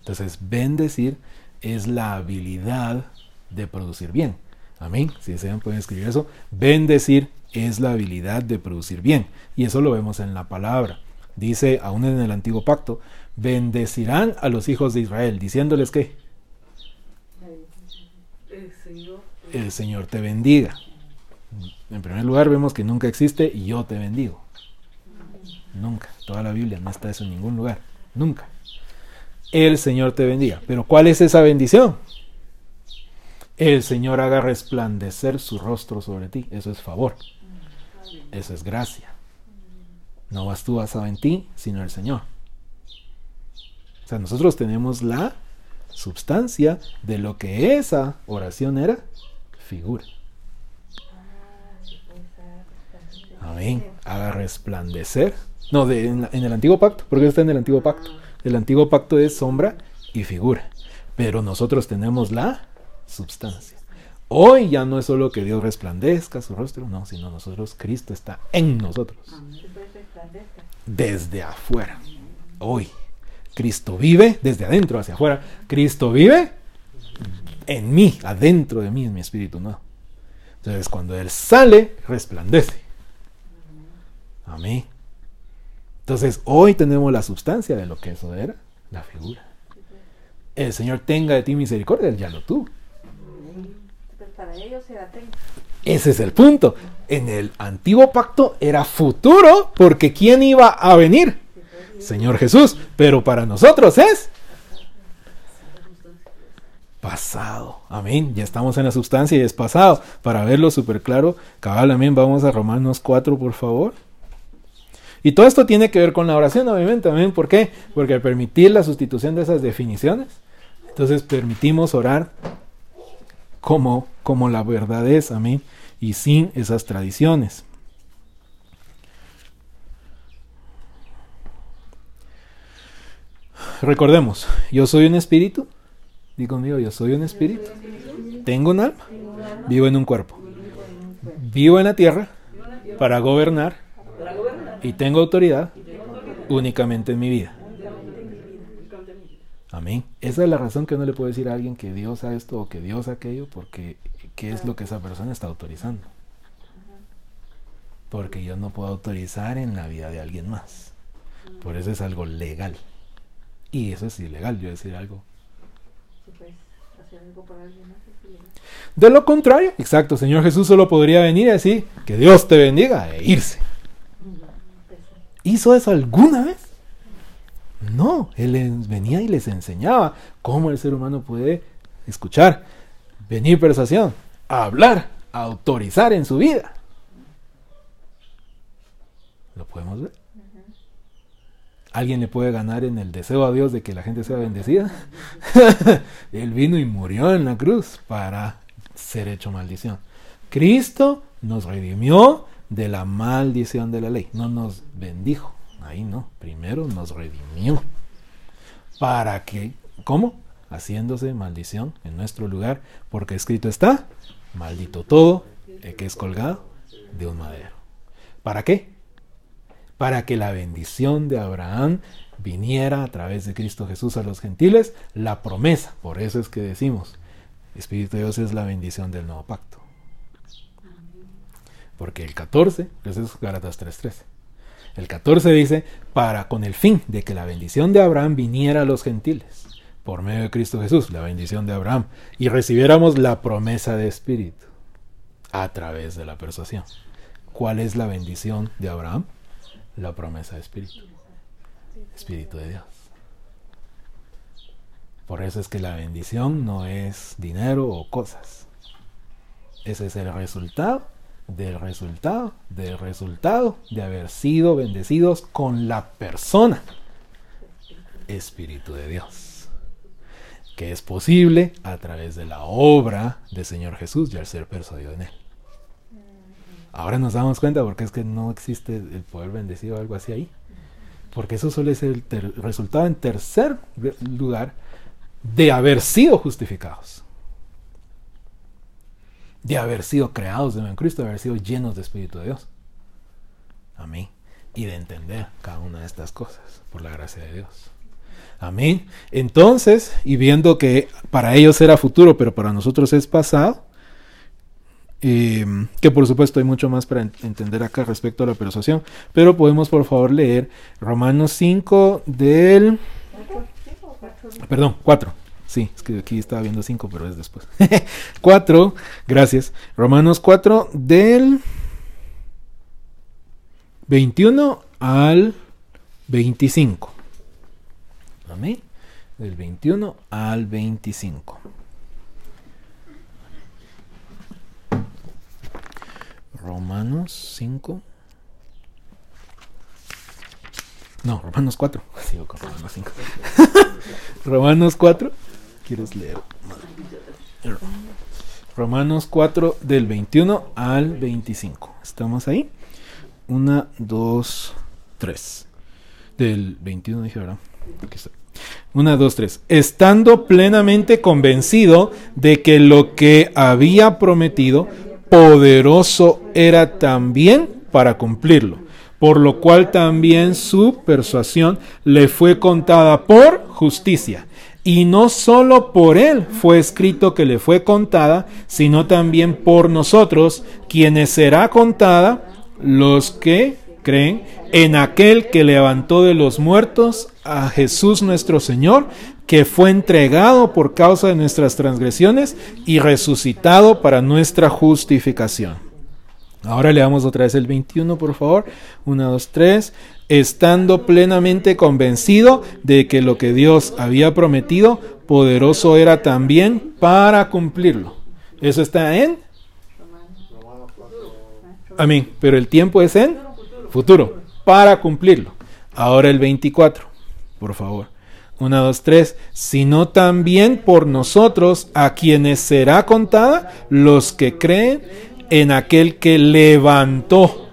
Entonces, bendecir es la habilidad de producir bien. Amén. Si desean pueden escribir eso. Bendecir es la habilidad de producir bien. Y eso lo vemos en la palabra. Dice, aún en el antiguo pacto, bendecirán a los hijos de Israel, diciéndoles que El Señor. el Señor te bendiga. En primer lugar, vemos que nunca existe y yo te bendigo. Nunca. Toda la Biblia no está eso en ningún lugar. Nunca. El Señor te bendiga. Pero ¿cuál es esa bendición? El Señor haga resplandecer su rostro sobre ti. Eso es favor. Eso es gracia. No vas tú basado en ti, sino el Señor. O sea, nosotros tenemos la substancia de lo que esa oración era figura. Amén. Haga resplandecer. No, de, en, en el antiguo pacto, porque está en el antiguo pacto. El antiguo pacto es sombra y figura. Pero nosotros tenemos la substancia. Hoy ya no es solo que Dios resplandezca su rostro, no, sino nosotros, Cristo está en nosotros. Desde afuera. Hoy. Cristo vive desde adentro hacia afuera. Cristo vive en mí, adentro de mí, en mi espíritu, no. Entonces, cuando Él sale, resplandece. Amén. Entonces, hoy tenemos la sustancia de lo que eso era, la figura. El Señor tenga de ti misericordia, ya lo tuvo. Pero para ellos era tengo. Ese es el punto. En el antiguo pacto era futuro, porque ¿quién iba a venir? Señor Jesús. Pero para nosotros es pasado. Amén. Ya estamos en la sustancia y es pasado. Para verlo súper claro, cabal, amén. Vamos a Romanos 4, por favor. Y todo esto tiene que ver con la oración, obviamente. Amén. ¿Por qué? Porque permitir la sustitución de esas definiciones, entonces permitimos orar como, como la verdad es. Amén. Y sin esas tradiciones. Recordemos, yo soy un espíritu. Digo conmigo, yo soy un espíritu. Tengo un alma. Vivo en un cuerpo. Vivo en la tierra para gobernar. Y tengo autoridad únicamente en mi vida. Amén. Esa es la razón que no le puedo decir a alguien que Dios a esto o que Dios aquello, porque ¿qué es lo que esa persona está autorizando? Porque yo no puedo autorizar en la vida de alguien más. Por eso es algo legal. Y eso es ilegal, yo decir algo. De lo contrario, exacto, Señor Jesús solo podría venir y decir que Dios te bendiga e irse. ¿Hizo eso alguna vez? No, Él venía y les enseñaba cómo el ser humano puede escuchar, venir persuasión, hablar, autorizar en su vida. ¿Lo podemos ver? ¿Alguien le puede ganar en el deseo a Dios de que la gente sea bendecida? [LAUGHS] Él vino y murió en la cruz para ser hecho maldición. Cristo nos redimió de la maldición de la ley. No nos bendijo. Ahí no. Primero nos redimió. ¿Para que ¿Cómo? Haciéndose maldición en nuestro lugar. Porque escrito está, maldito todo el que es colgado de un madero. ¿Para qué? Para que la bendición de Abraham viniera a través de Cristo Jesús a los gentiles, la promesa. Por eso es que decimos, Espíritu de Dios es la bendición del nuevo pacto. Porque el 14, eso es Gálatas 3:13. El 14 dice, para con el fin de que la bendición de Abraham viniera a los gentiles, por medio de Cristo Jesús, la bendición de Abraham, y recibiéramos la promesa de Espíritu a través de la persuasión. ¿Cuál es la bendición de Abraham? La promesa de Espíritu. Espíritu de Dios. Por eso es que la bendición no es dinero o cosas. Ese es el resultado del resultado del resultado de haber sido bendecidos con la persona Espíritu de Dios. Que es posible a través de la obra del Señor Jesús y al ser persuadido en Él. Ahora nos damos cuenta porque es que no existe el poder bendecido o algo así ahí. Porque eso solo es el resultado en tercer lugar de haber sido justificados. De haber sido creados de nuevo en Cristo, de haber sido llenos de Espíritu de Dios. Amén. Y de entender cada una de estas cosas por la gracia de Dios. Amén. Entonces, y viendo que para ellos era futuro, pero para nosotros es pasado, eh, que por supuesto hay mucho más para en- entender acá respecto a la persuasión, pero podemos por favor leer Romanos 5 del... Perdón, 4. Sí, es que aquí estaba viendo 5, pero es después. [LAUGHS] 4, gracias. Romanos 4 del 21 al 25. Amén. Del 21 al 25. Romanos 5. No, Romanos 4. [LAUGHS] Sigo con Romanos 5. [LAUGHS] Romanos 4. ¿Quieres leer? Romanos 4 del 21 al 25. ¿Estamos ahí? 1, 2, 3. Del 21 dije, ¿verdad? Aquí está. 1, 2, 3. Estando plenamente convencido de que lo que había prometido, poderoso era también para cumplirlo. Por lo cual también su persuasión le fue contada por justicia. Y no solo por él fue escrito que le fue contada, sino también por nosotros, quienes será contada los que creen en aquel que levantó de los muertos a Jesús nuestro Señor, que fue entregado por causa de nuestras transgresiones y resucitado para nuestra justificación. Ahora leamos otra vez el 21, por favor. 1, 2, 3. Estando plenamente convencido de que lo que Dios había prometido, poderoso era también para cumplirlo. Eso está en Romanos 4. Amén. Pero el tiempo es en futuro, para cumplirlo. Ahora el 24, por favor. 1, 2, 3. Sino también por nosotros, a quienes será contada, los que creen en aquel que levantó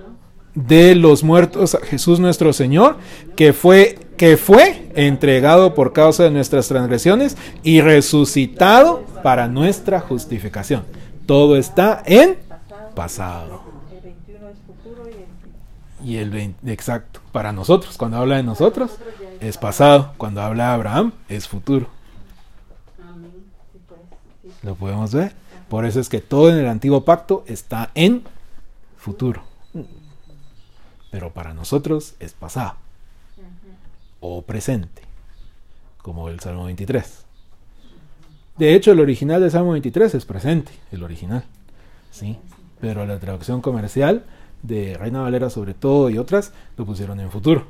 de los muertos a Jesús nuestro Señor, que fue que fue entregado por causa de nuestras transgresiones y resucitado para nuestra justificación. Todo está en Pasado. pasado. El 21 es futuro y el 20, exacto, para nosotros, cuando habla de nosotros, es pasado. Cuando habla de Abraham, es futuro. ¿Lo podemos ver? Por eso es que todo en el antiguo pacto está en futuro. Pero para nosotros es pasado o presente, como el Salmo 23. De hecho, el original del Salmo 23 es presente, el original. ¿sí? Pero la traducción comercial de Reina Valera sobre todo y otras lo pusieron en futuro.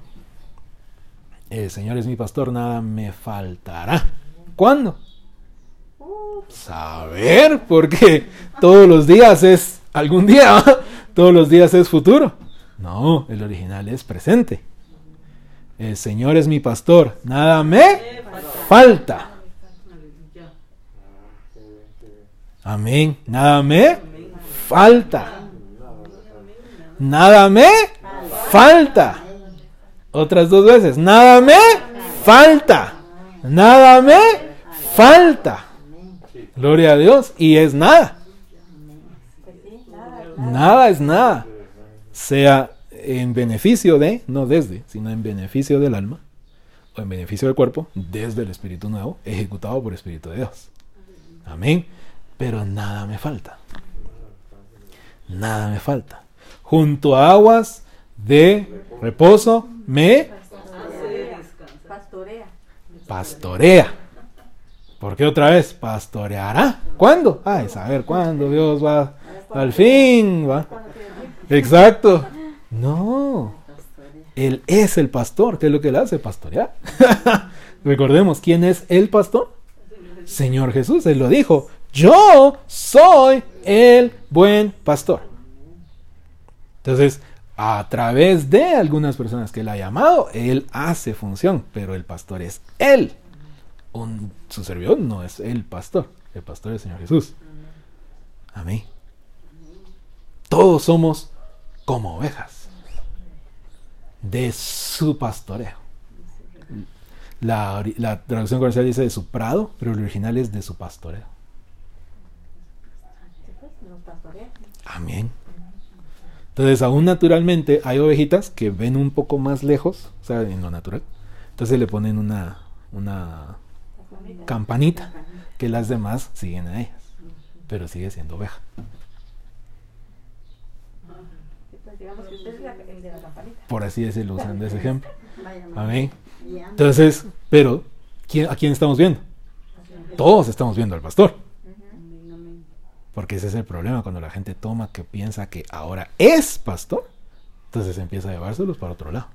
El Señor es mi pastor, nada me faltará. ¿Cuándo? Saber, porque todos los días es algún día, todos los días es futuro. No, el original es presente. El Señor es mi pastor, nada me falta. Amén, nada me falta. Nada me falta. Otras dos veces, nada me falta. Nada me falta. Gloria a Dios. Y es nada. Nada es nada. Sea en beneficio de, no desde, sino en beneficio del alma o en beneficio del cuerpo, desde el Espíritu Nuevo, ejecutado por el Espíritu de Dios. Amén. Pero nada me falta. Nada me falta. Junto a aguas de reposo me Pastorea. Pastorea. ¿Por qué otra vez? Pastoreará. ¿Cuándo? Ay, saber cuándo Dios va al fin. Va. Exacto. No. Él es el pastor. ¿Qué es lo que él hace? Pastorear. [LAUGHS] Recordemos, ¿quién es el pastor? Señor Jesús. Él lo dijo. Yo soy el buen pastor. Entonces, a través de algunas personas que él ha llamado, él hace función, pero el pastor es él. Un- su servidor no es el pastor. El pastor es el Señor Jesús. Amén. Todos somos como ovejas de su pastoreo. La, traducción comercial dice de su prado, pero el original es de su pastoreo. Amén. Entonces, aún naturalmente hay ovejitas que ven un poco más lejos, o sea, en lo natural. Entonces le ponen una, una campanita que las demás siguen a ellas, pero sigue siendo oveja. Sí, pues, digamos que usted es la- el de la campanita. Por así decirlo, usando ese ejemplo. Amén. Entonces, pero, ¿quién- ¿a quién estamos viendo? Todos estamos viendo al pastor. Porque ese es el problema cuando la gente toma que piensa que ahora es pastor. Entonces empieza a llevárselos para otro lado.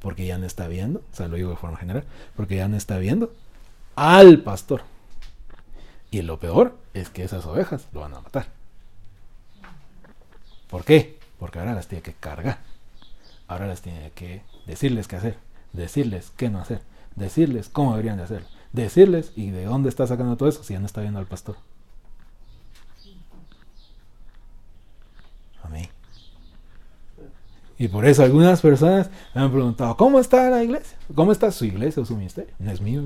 Porque ya no está viendo, o sea, lo digo de forma general, porque ya no está viendo al pastor. Y lo peor es que esas ovejas lo van a matar. ¿Por qué? Porque ahora las tiene que cargar. Ahora las tiene que decirles qué hacer, decirles qué no hacer, decirles cómo deberían de hacerlo, decirles y de dónde está sacando todo eso si ya no está viendo al pastor. Amén. Y por eso algunas personas me han preguntado, ¿cómo está la iglesia? ¿Cómo está su iglesia o su ministerio? No es mío.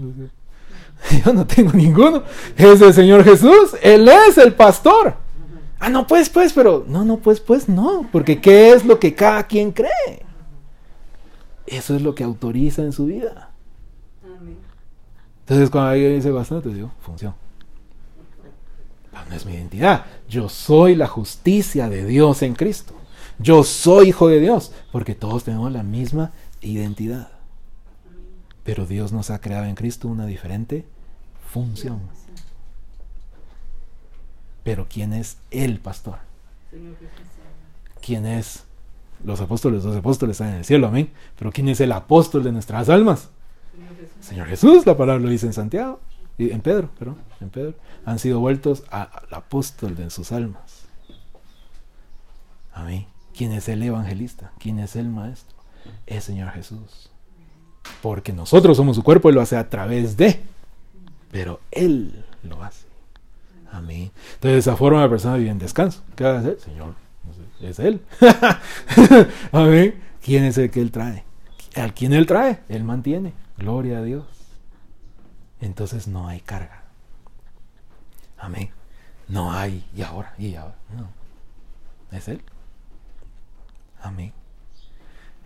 [LAUGHS] Yo no tengo ninguno. Es del Señor Jesús. Él es el pastor. Ah, no, pues, pues, pero no, no, pues, pues, no. Porque ¿qué es lo que cada quien cree? Eso es lo que autoriza en su vida. Entonces cuando alguien dice bastante, digo, función. Pero no es mi identidad. Yo soy la justicia de Dios en Cristo. Yo soy hijo de Dios, porque todos tenemos la misma identidad. Pero Dios nos ha creado en Cristo una diferente función. Pero ¿quién es el pastor? Señor Jesús. ¿Quién es? Los apóstoles, los apóstoles están en el cielo, amén. Pero ¿quién es el apóstol de nuestras almas? Señor Jesús. Señor Jesús, la palabra lo dice en Santiago, y en Pedro, perdón, en Pedro, han sido vueltos a- al apóstol de sus almas. Amén. ¿Quién es el evangelista? ¿Quién es el maestro? Es Señor Jesús. Porque nosotros somos su cuerpo y lo hace a través de, pero Él lo hace. Amén. Entonces, de esa forma la persona vive en descanso. ¿Qué va a hacer? Señor, no sé, es Él. [LAUGHS] Amén. ¿Quién es el que Él trae? Al quien Él trae, Él mantiene. Gloria a Dios. Entonces no hay carga. Amén. No hay y ahora, y ahora. No. Es Él. Amén.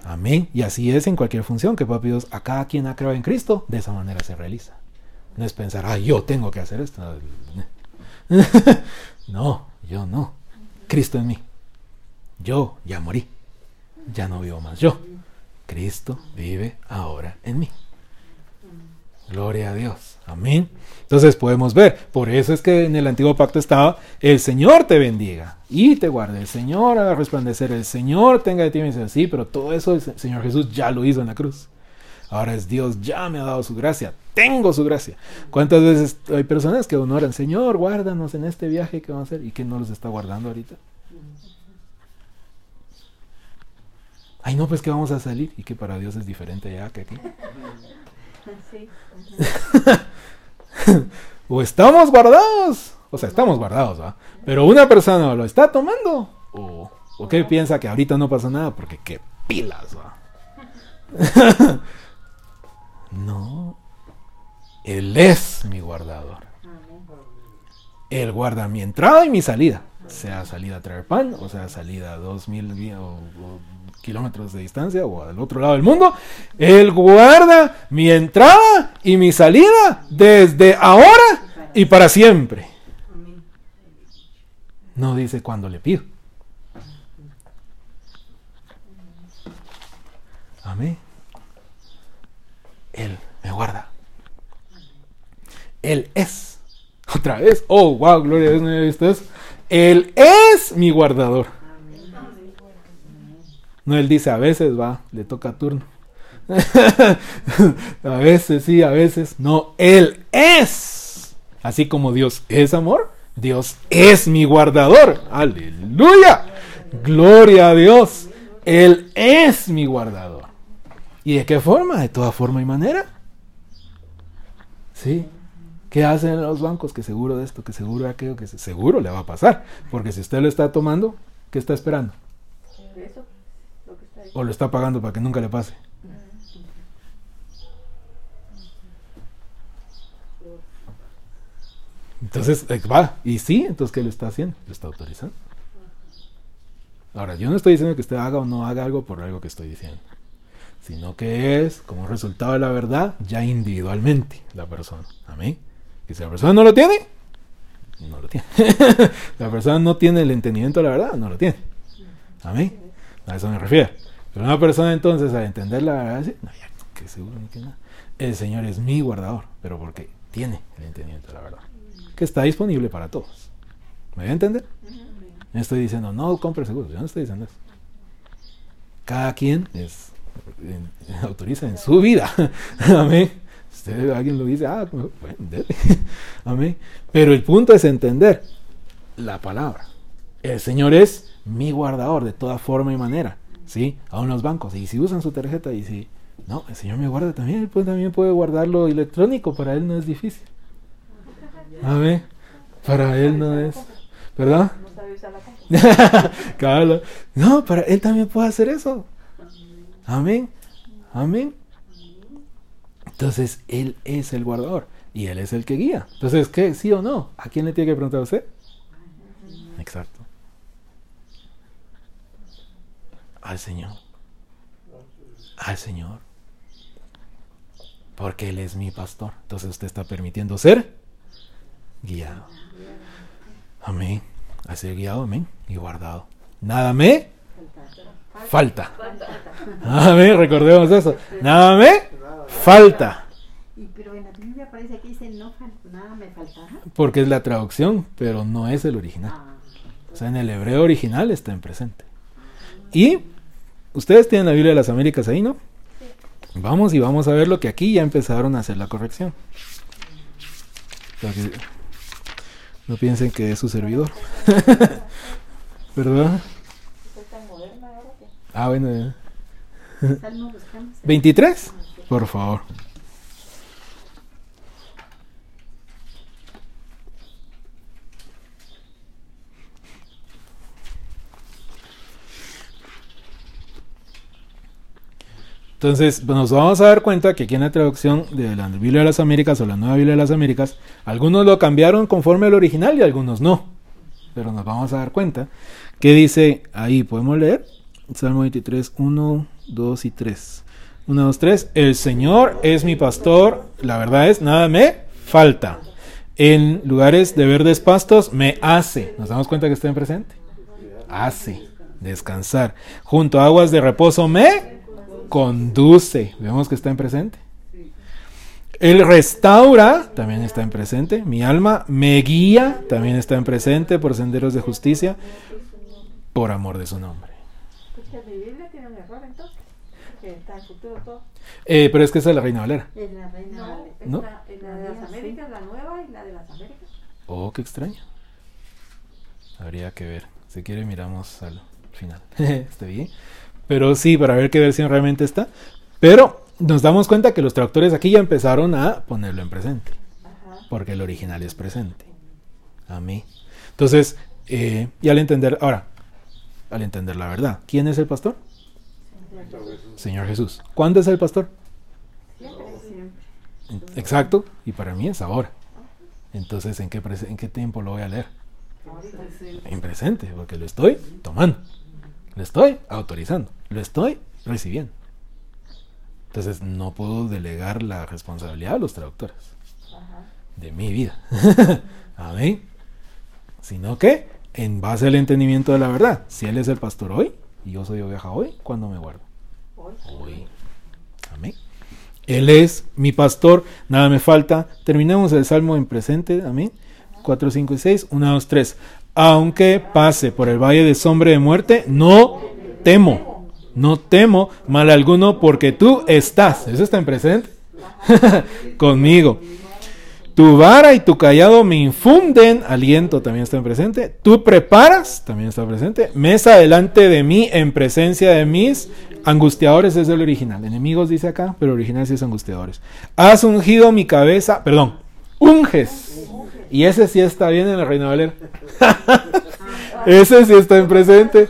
Amén. Y así es en cualquier función que papi Dios, a cada quien ha creado en Cristo, de esa manera se realiza. No es pensar, ah, yo tengo que hacer esto. [LAUGHS] No, yo no. Cristo en mí. Yo ya morí. Ya no vivo más yo. Cristo vive ahora en mí. Gloria a Dios. Amén. Entonces podemos ver, por eso es que en el antiguo pacto estaba, el Señor te bendiga y te guarde, el Señor haga resplandecer, el Señor tenga de ti misericordia. Sí, pero todo eso el Señor Jesús ya lo hizo en la cruz. Ahora es Dios, ya me ha dado su gracia, tengo su gracia. ¿Cuántas veces hay personas que honoran, Señor, guárdanos en este viaje que vamos a hacer y que no los está guardando ahorita? Ay, no, pues que vamos a salir y que para Dios es diferente ya que aquí. [LAUGHS] O estamos guardados, o sea, estamos guardados, ¿va? Pero una persona lo está tomando, o, o que piensa que ahorita no pasa nada, porque qué pilas, ¿va? [LAUGHS] no, Él es mi guardador. Él guarda mi entrada y mi salida, sea salida a traer pan, o sea salida a dos mil vi- o- o kilómetros de distancia o al otro lado del mundo. Él guarda mi entrada y mi salida desde ahora y para siempre. No dice cuando le pido. Amén. Él me guarda. Él es. Otra vez. Oh, wow, gloria a Dios, no eso. Él es mi guardador. No, él dice a veces va, le toca turno. [LAUGHS] a veces sí, a veces no. Él es. Así como Dios es amor, Dios es mi guardador. Aleluya. Gloria a Dios. Él es mi guardador. ¿Y de qué forma? De toda forma y manera. ¿Sí? ¿Qué hacen los bancos? Que seguro de esto, que seguro de aquello, que se- seguro le va a pasar. Porque si usted lo está tomando, ¿qué está esperando? O lo está pagando para que nunca le pase. Entonces, eh, va, y sí, entonces, ¿qué le está haciendo? Lo está autorizando. Ahora, yo no estoy diciendo que usted haga o no haga algo por algo que estoy diciendo, sino que es como resultado de la verdad ya individualmente la persona. Amén. Que si la persona no lo tiene, no lo tiene. [LAUGHS] la persona no tiene el entendimiento de la verdad, no lo tiene. Amén. A eso me refiero. Pero una persona entonces al entender la verdad, dice, no, ya, que seguro ni que nada. El Señor es mi guardador, pero porque tiene el entendimiento de la verdad, que está disponible para todos. ¿Me voy a entender? No estoy diciendo, no compre seguros, yo no estoy diciendo eso. Cada quien es, en- [LAUGHS] autoriza en su vida. [LAUGHS] Amén. Usted, alguien lo dice, ah, bueno, dele. [LAUGHS] Amén. Pero el punto es entender la palabra. El Señor es mi guardador de toda forma y manera. ¿Sí? Aún los bancos. Y si usan su tarjeta y si... No, el Señor me guarda también. Pues, también puede guardarlo electrónico. Para Él no es difícil. Amén. Para Él no es... ¿Verdad? No, para Él también puede hacer eso. Amén. Amén. Entonces, Él es el guardador. Y Él es el que guía. Entonces, ¿qué? ¿Sí o no? ¿A quién le tiene que preguntar a usted? Exacto. Al Señor. Al Señor. Porque Él es mi pastor. Entonces usted está permitiendo ser guiado. Amén. A ser guiado, amén. Y guardado. Nada me falta. Amén. Recordemos eso. Nada me falta. Y, pero en la Biblia parece que dice no nada me faltará. Porque es la traducción, pero no es el original. Ah, O sea, en el hebreo original está en presente. Y ustedes tienen la Biblia de las Américas ahí, ¿no? Vamos y vamos a ver lo que aquí ya empezaron a hacer la corrección. No piensen que es su servidor. [LAUGHS] ¿Verdad? Usted es tan moderna ahora que. Ah, bueno. Salmo buscamos. 23, por favor. Entonces, pues, nos vamos a dar cuenta que aquí en la traducción de la Biblia de las Américas o la Nueva Biblia de las Américas, algunos lo cambiaron conforme al original y algunos no. Pero nos vamos a dar cuenta que dice ahí, podemos leer Salmo 23, 1, 2 y 3. 1, 2, 3. El Señor es mi pastor. La verdad es, nada me falta. En lugares de verdes pastos me hace. ¿Nos damos cuenta que está en presente? Hace. Descansar. Junto a aguas de reposo me conduce. Vemos que está en presente. Él restaura, también está en presente. Mi alma me guía, también está en presente por senderos de justicia, por amor de su nombre. Escucha, mi Biblia tiene un error entonces. Que está en futuro todo. Eh, pero es que esa es la Reina Valera. Es la reina No, Valera. es ¿No? La, es la de las Américas, la nueva y la de las Américas. Oh, qué extraño. Habría que ver. Si quiere, miramos al final. [LAUGHS] está bien. Pero sí, para ver qué versión realmente está. Pero nos damos cuenta que los traductores aquí ya empezaron a ponerlo en presente. Ajá. Porque el original es presente. Amén. Entonces, eh, y al entender, ahora, al entender la verdad, ¿quién es el pastor? Señor Jesús. ¿Cuándo es el pastor? Siempre. Exacto, y para mí es ahora. Entonces, ¿en qué, prese- ¿en qué tiempo lo voy a leer? En presente, porque lo estoy tomando, lo estoy autorizando, lo estoy recibiendo. Entonces, no puedo delegar la responsabilidad a los traductores de mi vida. [LAUGHS] Amén. Sino que, en base al entendimiento de la verdad, si Él es el pastor hoy y yo soy oveja hoy, ¿cuándo me guardo? Hoy. Hoy. Amén. Él es mi pastor, nada me falta. Terminemos el salmo en presente, amén. 4, 5 y 6, 1, 2, 3. Aunque pase por el valle de sombra de muerte, no temo, no temo mal alguno porque tú estás, eso está en presente, [LAUGHS] conmigo. Tu vara y tu callado me infunden aliento, también está en presente. Tú preparas, también está presente. Mesa delante de mí en presencia de mis angustiadores, es el original. Enemigos dice acá, pero original sí es angustiadores. Has ungido mi cabeza, perdón, unges. Y ese sí está bien en la Reina Valera. [LAUGHS] ese sí está en presente.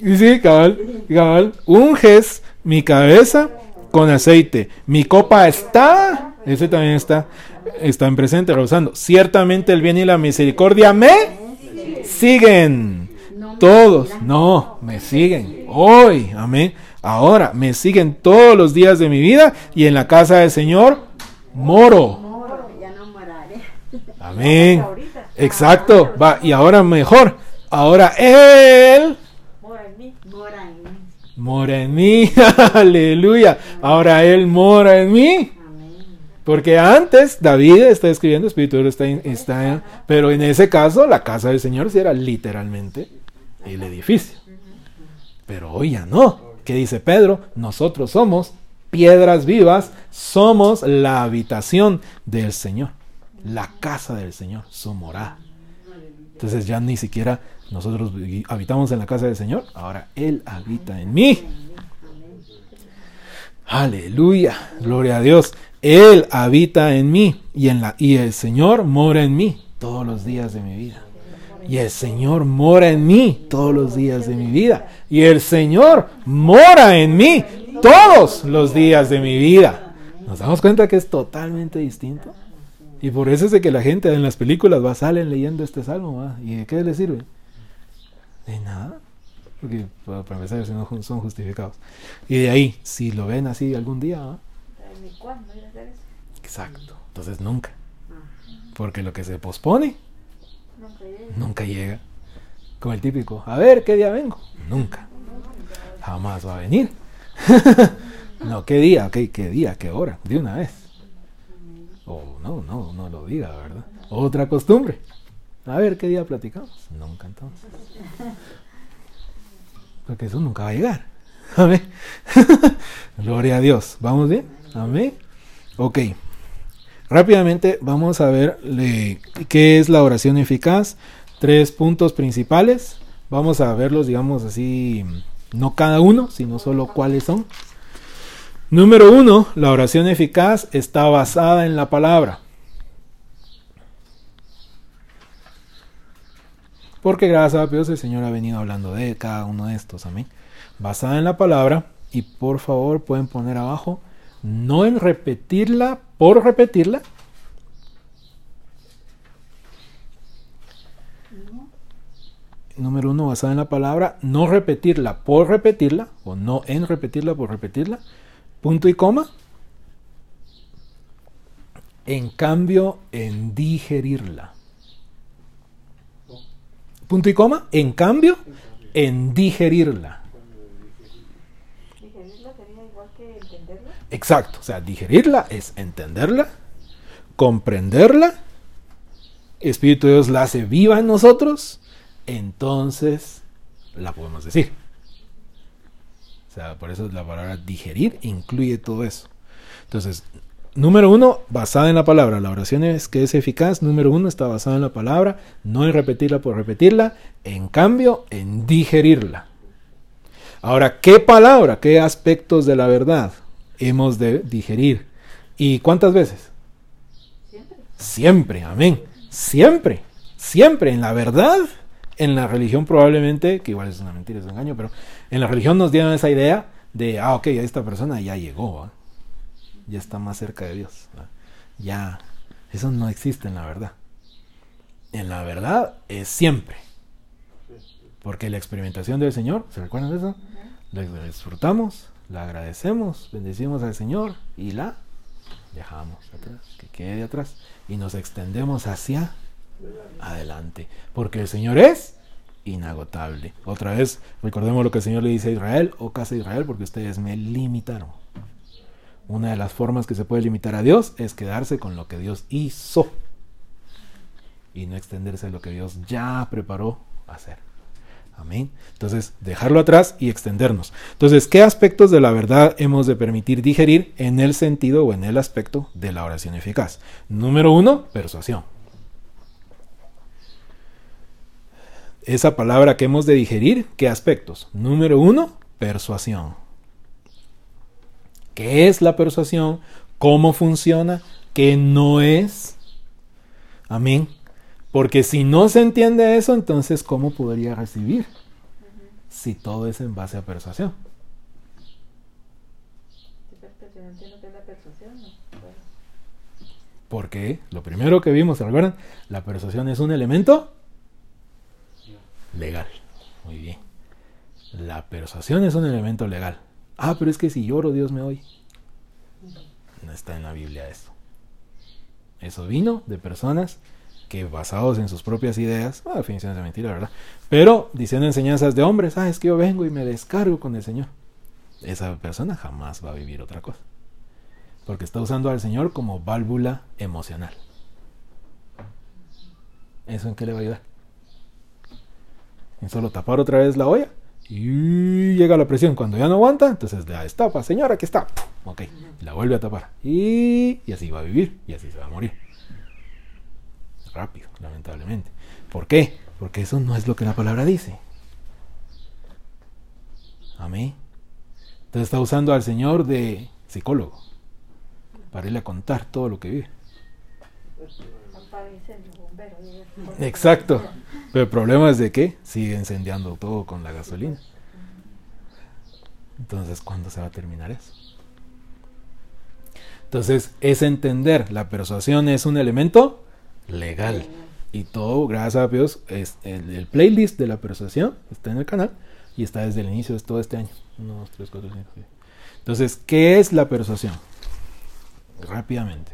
Y sí, cabal, cabal. Unges mi cabeza con aceite. Mi copa está, ese también está, está en presente, rebosando. Ciertamente el bien y la misericordia me siguen. Todos, no, me siguen. Hoy, amén. Ahora, me siguen todos los días de mi vida y en la casa del Señor moro. Amén. Exacto, va, y ahora mejor. Ahora Él mora en mí. Aleluya. Ahora Él mora en mí. Porque antes David está escribiendo, Espíritu está, está, pero en ese caso la casa del Señor era literalmente el edificio. Pero hoy ya no. ¿Qué dice Pedro? Nosotros somos piedras vivas, somos la habitación del Señor, la casa del Señor, su morada. Entonces ya ni siquiera nosotros habitamos en la casa del Señor, ahora Él habita en mí. Aleluya, gloria a Dios. Él habita en mí y, en la, el Señor mora en mí todos los días de mi vida. Y el Señor mora en mí todos los días de mi vida. Y el Señor mora en mí todos los días de mi vida. ¿Nos damos cuenta que es totalmente distinto? Y por eso es de que la gente en las películas va, salen leyendo este salmo. ¿Y de qué les sirve? De nada. Porque para empezar, si no son justificados. Y de ahí, si lo ven así algún día, ¿va? Ni cuándo ir a hacer eso. exacto. Entonces nunca. Porque lo que se pospone, Nunca llega. Como el típico, a ver, ¿qué día vengo? Nunca. Jamás va a venir. [LAUGHS] no, ¿qué día? ¿Qué, ¿Qué día? ¿Qué hora? De una vez. O no, no, no lo diga, ¿verdad? Otra costumbre. A ver, ¿qué día platicamos? Nunca entonces. Porque eso nunca va a llegar. [LAUGHS] Amén. [LAUGHS] Gloria a Dios. ¿Vamos bien? Amén. Ok. Rápidamente vamos a ver le- qué es la oración eficaz. Tres puntos principales. Vamos a verlos, digamos así, no cada uno, sino solo cuáles son. Número uno, la oración eficaz está basada en la palabra. Porque gracias a Dios el Señor ha venido hablando de cada uno de estos, amén. Basada en la palabra y por favor pueden poner abajo, no en repetirla por repetirla, número uno, basada en la palabra, no repetirla por repetirla, o no en repetirla por repetirla, punto y coma. En cambio, en digerirla. Punto y coma, en cambio, en digerirla sería igual que entenderla. Exacto, o sea, digerirla es entenderla, comprenderla, Espíritu de Dios la hace viva en nosotros, entonces la podemos decir. O sea, por eso la palabra digerir incluye todo eso. Entonces, número uno, basada en la palabra. La oración es que es eficaz. Número uno, está basada en la palabra, no en repetirla por repetirla, en cambio, en digerirla. Ahora, ¿qué palabra, qué aspectos de la verdad hemos de digerir? ¿Y cuántas veces? Siempre. Siempre, amén. Siempre, siempre. En la verdad, en la religión probablemente, que igual es una mentira, es un engaño, pero en la religión nos dieron esa idea de, ah, ok, esta persona ya llegó, ya está más cerca de Dios. Ya, eso no existe en la verdad. En la verdad es siempre. Porque la experimentación del Señor, ¿se recuerdan de eso? La disfrutamos, la agradecemos, bendecimos al Señor y la dejamos atrás, que quede atrás y nos extendemos hacia adelante, porque el Señor es inagotable. Otra vez, recordemos lo que el Señor le dice a Israel, o casa de Israel, porque ustedes me limitaron. Una de las formas que se puede limitar a Dios es quedarse con lo que Dios hizo y no extenderse a lo que Dios ya preparó hacer. Amén. Entonces, dejarlo atrás y extendernos. Entonces, ¿qué aspectos de la verdad hemos de permitir digerir en el sentido o en el aspecto de la oración eficaz? Número uno, persuasión. Esa palabra que hemos de digerir, ¿qué aspectos? Número uno, persuasión. ¿Qué es la persuasión? ¿Cómo funciona? ¿Qué no es? Amén. Porque si no se entiende eso, entonces ¿cómo podría recibir? Si todo es en base a persuasión. Sí, pero si no entiendo qué es la persuasión, no. Bueno, Porque lo primero que vimos, ¿se recuerdan? La persuasión es un elemento legal. Muy bien. La persuasión es un elemento legal. Ah, pero es que si lloro, Dios me oye. No está en la Biblia eso. Eso vino de personas que basados en sus propias ideas, ah, definiciones de mentira, ¿verdad? Pero diciendo enseñanzas de hombres, ah, es que yo vengo y me descargo con el Señor. Esa persona jamás va a vivir otra cosa. Porque está usando al Señor como válvula emocional. ¿Eso en qué le va a ayudar? En solo tapar otra vez la olla y llega la presión. Cuando ya no aguanta, entonces la destapa, señora, aquí está. Ok, la vuelve a tapar. Y, y así va a vivir y así se va a morir. Rápido, lamentablemente. ¿Por qué? Porque eso no es lo que la palabra dice. Amén. Entonces está usando al Señor de psicólogo para irle a contar todo lo que vive. Exacto. Pero el problema es de que sigue incendiando todo con la gasolina. Entonces, ¿cuándo se va a terminar eso? Entonces, es entender, la persuasión es un elemento legal. Y todo, gracias a Dios, es el, el playlist de la persuasión está en el canal y está desde el inicio de todo este año. Uno, dos, tres, cuatro, cinco, seis. Entonces, ¿qué es la persuasión? Rápidamente.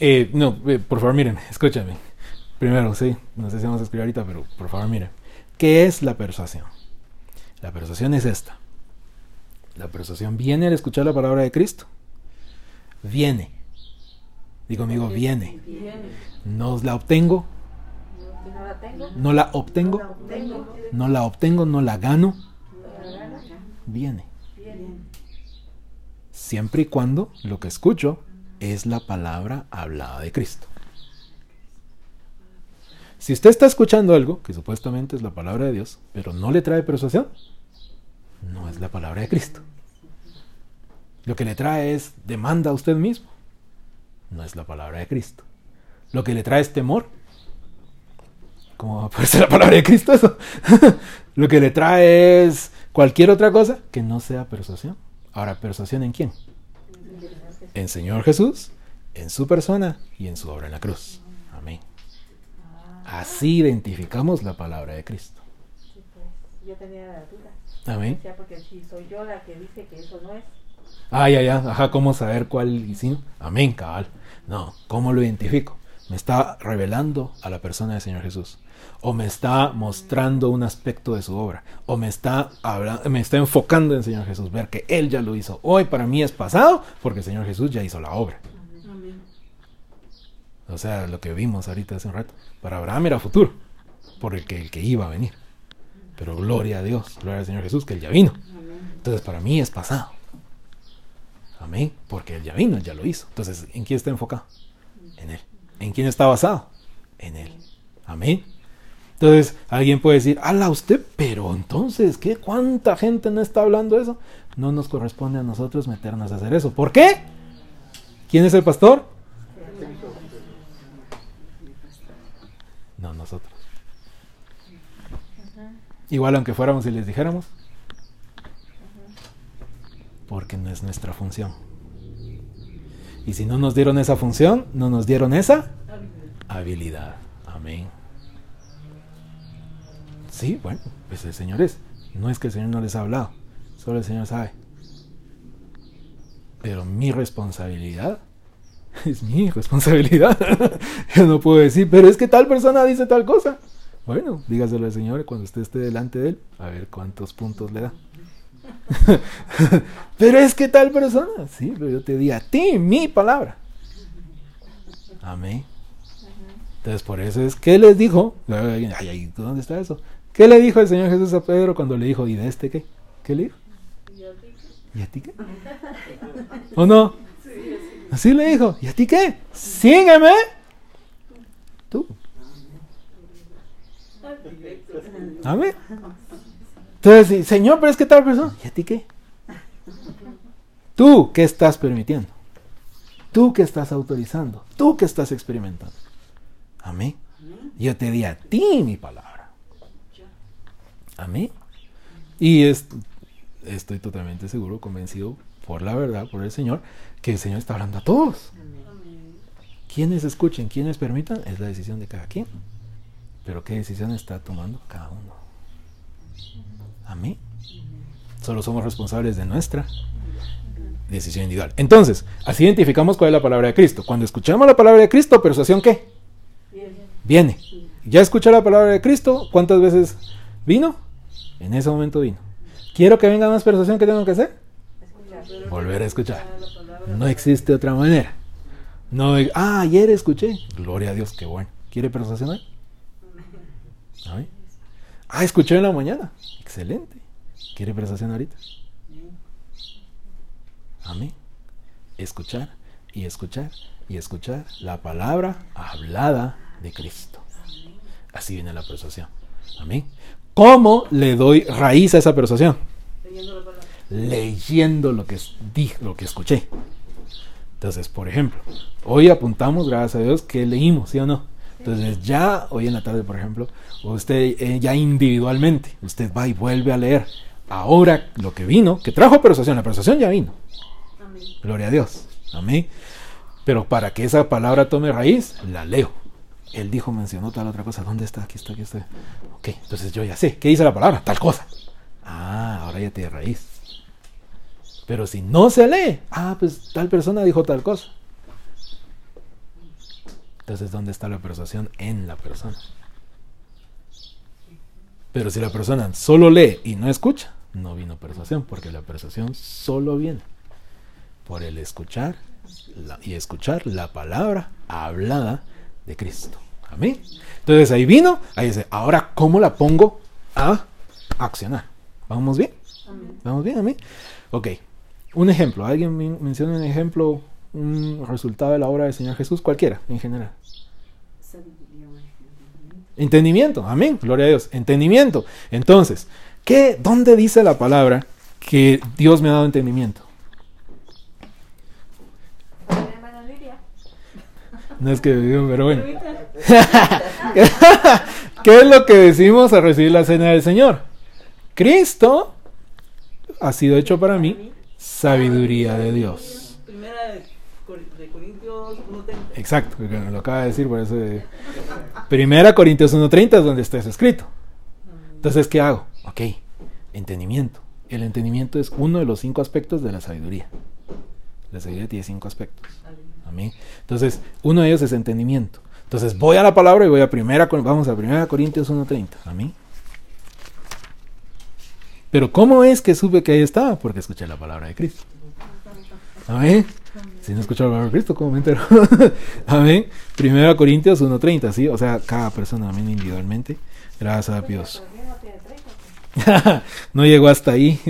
Eh, no, eh, por favor, miren, escúchame. Primero, sí, no sé si vamos a escribir ahorita, pero por favor, miren. ¿Qué es la persuasión? La persuasión es esta. La persuasión viene al escuchar la palabra de Cristo. Viene. Digo, amigo, viene. Viene. No la obtengo, no la obtengo, tengo. no la obtengo, no la gano. Viene. Siempre y cuando lo que escucho es la palabra hablada de Cristo. Si usted está escuchando algo que supuestamente es la palabra de Dios, pero no le trae persuasión, no es la palabra de Cristo. Lo que le trae es demanda a usted mismo, no es la palabra de Cristo. Lo que le trae es temor. ¿Cómo va [LAUGHS] a poder ser la palabra de Cristo eso? [LAUGHS] Lo que le trae es cualquier otra cosa que no sea persuasión. Ahora, ¿persuasión en quién? En Señor Jesús, en su persona y en su obra en la cruz. Amén. Así identificamos la palabra de Cristo. yo tenía la duda. Amén. Decía, porque si soy yo la que dice que eso no es. Ah, ya, ya. Ajá, ¿cómo saber cuál y sí? Amén, cabal. No, ¿cómo lo identifico? Me está revelando a la persona del Señor Jesús. O me está mostrando un aspecto de su obra. O me está, me está enfocando en el Señor Jesús. Ver que Él ya lo hizo. Hoy para mí es pasado porque el Señor Jesús ya hizo la obra. Amén. O sea, lo que vimos ahorita hace un rato. Para Abraham era futuro. Por el que, el que iba a venir. Pero gloria a Dios, gloria al Señor Jesús, que Él ya vino. Amén. Entonces para mí es pasado. Amén. Porque Él ya vino, Él ya lo hizo. Entonces, ¿en quién está enfocado? En Él. ¿En quién está basado? En Él. Amén. Entonces, alguien puede decir, ala usted, pero entonces, ¿qué? ¿Cuánta gente no está hablando eso? No nos corresponde a nosotros meternos a hacer eso. ¿Por qué? ¿Quién es el pastor? No, nosotros. Igual aunque fuéramos y les dijéramos. Porque no es nuestra función. Y si no nos dieron esa función, no nos dieron esa habilidad. Amén. Sí, bueno, pues el Señor es. No es que el Señor no les ha hablado. Solo el Señor sabe. Pero mi responsabilidad [LAUGHS] es mi responsabilidad. [LAUGHS] Yo no puedo decir, pero es que tal persona dice tal cosa. Bueno, dígaselo al Señor cuando usted esté delante de Él, a ver cuántos puntos le da. [LAUGHS] pero es que tal persona, sí, pero yo te di a ti mi palabra. Amén. Entonces, por eso es, ¿qué les dijo? Ay, ¿dónde está eso? ¿Qué le dijo el Señor Jesús a Pedro cuando le dijo, ¿y de este qué? ¿Qué le dijo? ¿Y a ti qué? ¿O no? Así le dijo, ¿y a ti qué? Sígueme. Tú. Amén. Entonces, Señor, pero es que tal persona. ¿Y a ti qué? Tú, ¿qué estás permitiendo? Tú, ¿qué estás autorizando? Tú, ¿qué estás experimentando? Amén. Yo te di a ti mi palabra. Amén. Y es- estoy totalmente seguro, convencido por la verdad, por el Señor, que el Señor está hablando a todos. Quienes escuchen, quienes permitan, es la decisión de cada quien. Pero qué decisión está tomando cada uno. Amén. Solo somos responsables de nuestra decisión individual. Entonces, así identificamos cuál es la palabra de Cristo. Cuando escuchamos la palabra de Cristo, persuasión qué? Viene. Ya escuché la palabra de Cristo, ¿cuántas veces vino? En ese momento vino. Quiero que venga más persuasión, ¿qué tengo que hacer? Volver a escuchar. No existe otra manera. No, ah, ayer escuché. Gloria a Dios, qué bueno. ¿Quiere persuasión hoy? Ah, escuché en la mañana. Excelente. ¿Quiere persuasión ahorita? Amén. Escuchar y escuchar y escuchar la palabra hablada de Cristo. Así viene la persuasión. Amén. ¿Cómo le doy raíz a esa persuasión? Leyendo lo que, es- di- lo que escuché. Entonces, por ejemplo, hoy apuntamos, gracias a Dios, que leímos, ¿sí o no? Entonces, ya hoy en la tarde, por ejemplo, usted eh, ya individualmente, usted va y vuelve a leer. Ahora lo que vino, que trajo persuasión, la persuasión ya vino. Amén. Gloria a Dios. Amén. Pero para que esa palabra tome raíz, la leo. Él dijo, mencionó tal otra cosa. ¿Dónde está? Aquí está, aquí está. Ok, entonces yo ya sé. ¿Qué dice la palabra? Tal cosa. Ah, ahora ya tiene raíz. Pero si no se lee, ah, pues tal persona dijo tal cosa. Entonces, ¿dónde está la persuasión? En la persona. Pero si la persona solo lee y no escucha, no vino persuasión, porque la persuasión solo viene por el escuchar la- y escuchar la palabra hablada de Cristo. Amén. Entonces ahí vino, ahí dice, ahora ¿cómo la pongo a accionar? ¿Vamos bien? Amén. ¿Vamos bien? Amén. Ok, un ejemplo. ¿Alguien men- menciona un ejemplo, un resultado de la obra del Señor Jesús? Cualquiera, en general. Entendimiento. Amén, gloria a Dios, entendimiento. Entonces, ¿qué, ¿dónde dice la palabra que Dios me ha dado entendimiento? No es que pero bueno. [LAUGHS] ¿Qué es lo que decimos al recibir la cena del Señor? Cristo ha sido hecho para mí sabiduría de Dios. Primera Corintios 1.30. Exacto, lo acaba de decir, por eso. de- Primera Corintios 1.30 es donde está eso escrito. Entonces, ¿qué hago? Ok, entendimiento. El entendimiento es uno de los cinco aspectos de la sabiduría. La sabiduría tiene cinco aspectos. Amén. Entonces, uno de ellos es entendimiento. Entonces, voy a la palabra y voy a primera, vamos a primera Corintios 1.30. Amén. Pero ¿cómo es que supe que ahí estaba? Porque escuché la palabra de Cristo. Amén. Si no escucho la palabra de Cristo, ¿cómo me entero? [LAUGHS] Amén. Primera Corintios 1.30, ¿sí? O sea, cada persona, amén, individualmente. Gracias a Dios. No tiene 30, [LAUGHS] no llegó hasta ahí.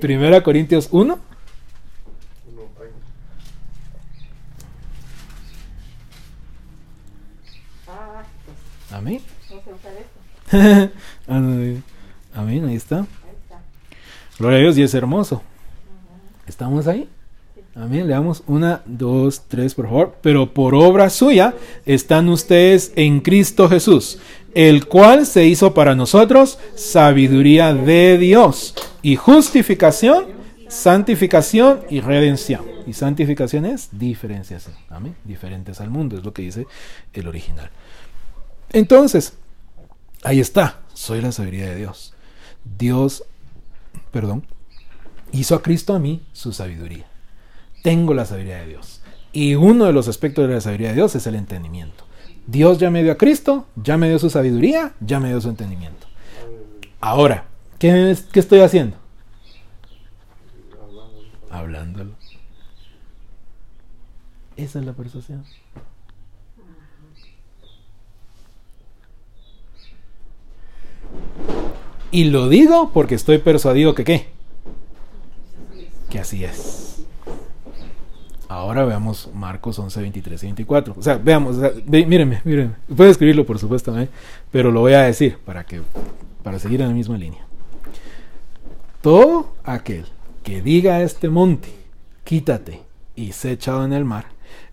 Primera Corintios 1. Uno, treinta. Ah, pues, Amén. usar esto. [LAUGHS] Amén. Ahí está. Gloria a Dios y es hermoso. ¿Estamos ahí? Amén. Leamos una, dos, tres, por favor. Pero por obra suya están ustedes en Cristo Jesús, el cual se hizo para nosotros sabiduría de Dios y justificación, santificación y redención. Y santificación es diferenciación. Amén. Diferentes al mundo, es lo que dice el original. Entonces, ahí está. Soy la sabiduría de Dios. Dios, perdón, hizo a Cristo a mí su sabiduría. Tengo la sabiduría de Dios. Y uno de los aspectos de la sabiduría de Dios es el entendimiento. Dios ya me dio a Cristo, ya me dio su sabiduría, ya me dio su entendimiento. Ahora, ¿qué, es- qué estoy haciendo? Hablándolo. Esa es la persuasión. Y lo digo porque estoy persuadido que qué. Que así es. Ahora veamos Marcos 11, 23 y 24. O sea, veamos, o sea, ve- mírenme, mírenme. Puedo escribirlo por supuesto, ¿eh? pero lo voy a decir para que para seguir en la misma línea. Todo aquel que diga a este monte, quítate y sé echado en el mar,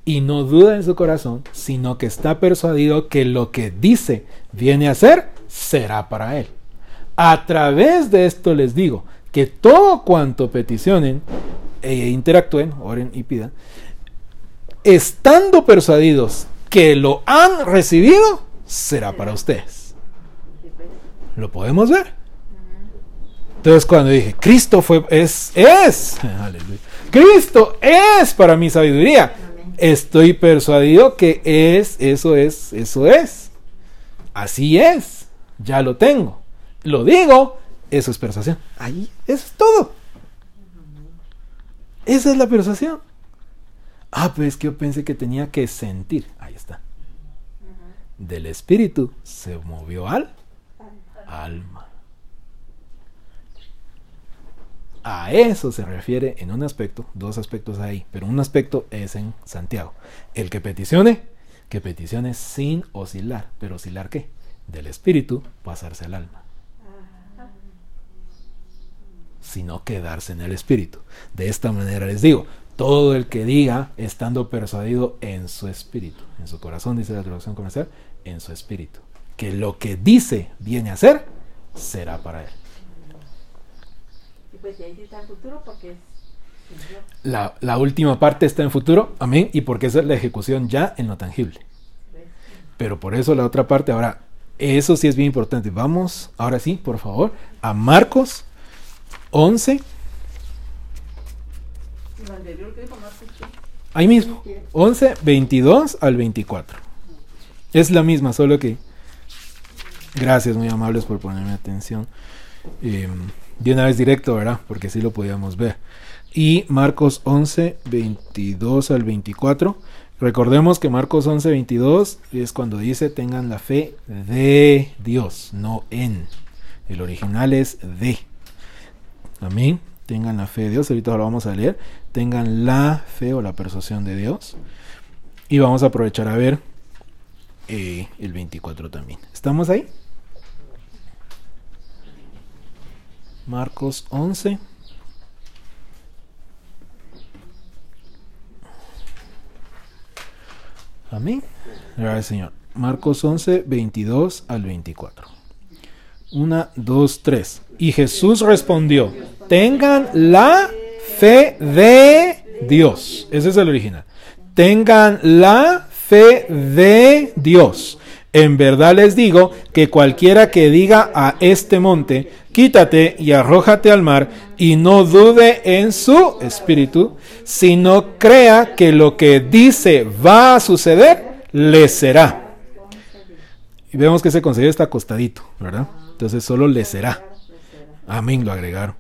y no duda en su corazón, sino que está persuadido que lo que dice viene a ser, será para él. A través de esto les digo que todo cuanto peticionen e interactúen, oren y pidan, estando persuadidos que lo han recibido, será para ustedes. ¿Lo podemos ver? Entonces cuando dije, Cristo fue, es, es, [LAUGHS] aleluya, Cristo es para mi sabiduría, estoy persuadido que es, eso es, eso es. Así es, ya lo tengo. Lo digo, eso es persuasión. Ahí, eso es todo. Esa es la persuasión. Ah, pues es que yo pensé que tenía que sentir. Ahí está. Del espíritu se movió al alma. A eso se refiere en un aspecto, dos aspectos ahí, pero un aspecto es en Santiago. El que peticione, que peticione sin oscilar. ¿Pero oscilar qué? Del espíritu pasarse al alma. Sino quedarse en el espíritu. De esta manera les digo, todo el que diga estando persuadido en su espíritu, en su corazón, dice la traducción comercial, en su espíritu, que lo que dice viene a ser, será para él. Y pues ahí está en futuro porque es. La, la última parte está en futuro, amén, y porque esa es la ejecución ya en lo tangible. Pero por eso la otra parte, ahora, eso sí es bien importante. Vamos, ahora sí, por favor, a Marcos 11, Lo anterior que dijo Marcos, ¿qué? ahí mismo, 11, 22 al 24. Es la misma, solo que... Gracias, muy amables por ponerme atención. Eh, de una vez directo, ¿verdad? Porque sí lo podíamos ver. Y Marcos 11, 22 al 24. Recordemos que Marcos 11, 22 es cuando dice tengan la fe de Dios, no en. El original es de. Amén. Tengan la fe de Dios. Ahorita lo vamos a leer. Tengan la fe o la persuasión de Dios. Y vamos a aprovechar a ver eh, el 24 también. ¿Estamos ahí? Marcos 11. Amén. Gracias, Señor. Marcos 11, 22 al 24. Una, dos, tres. Y Jesús respondió, tengan la fe de Dios. Ese es el original. Tengan la fe de Dios. En verdad les digo que cualquiera que diga a este monte, quítate y arrójate al mar, y no dude en su espíritu, sino crea que lo que dice va a suceder, le será. Y vemos que ese consejo está acostadito, ¿verdad? Entonces solo le será. Amén, lo agregaron.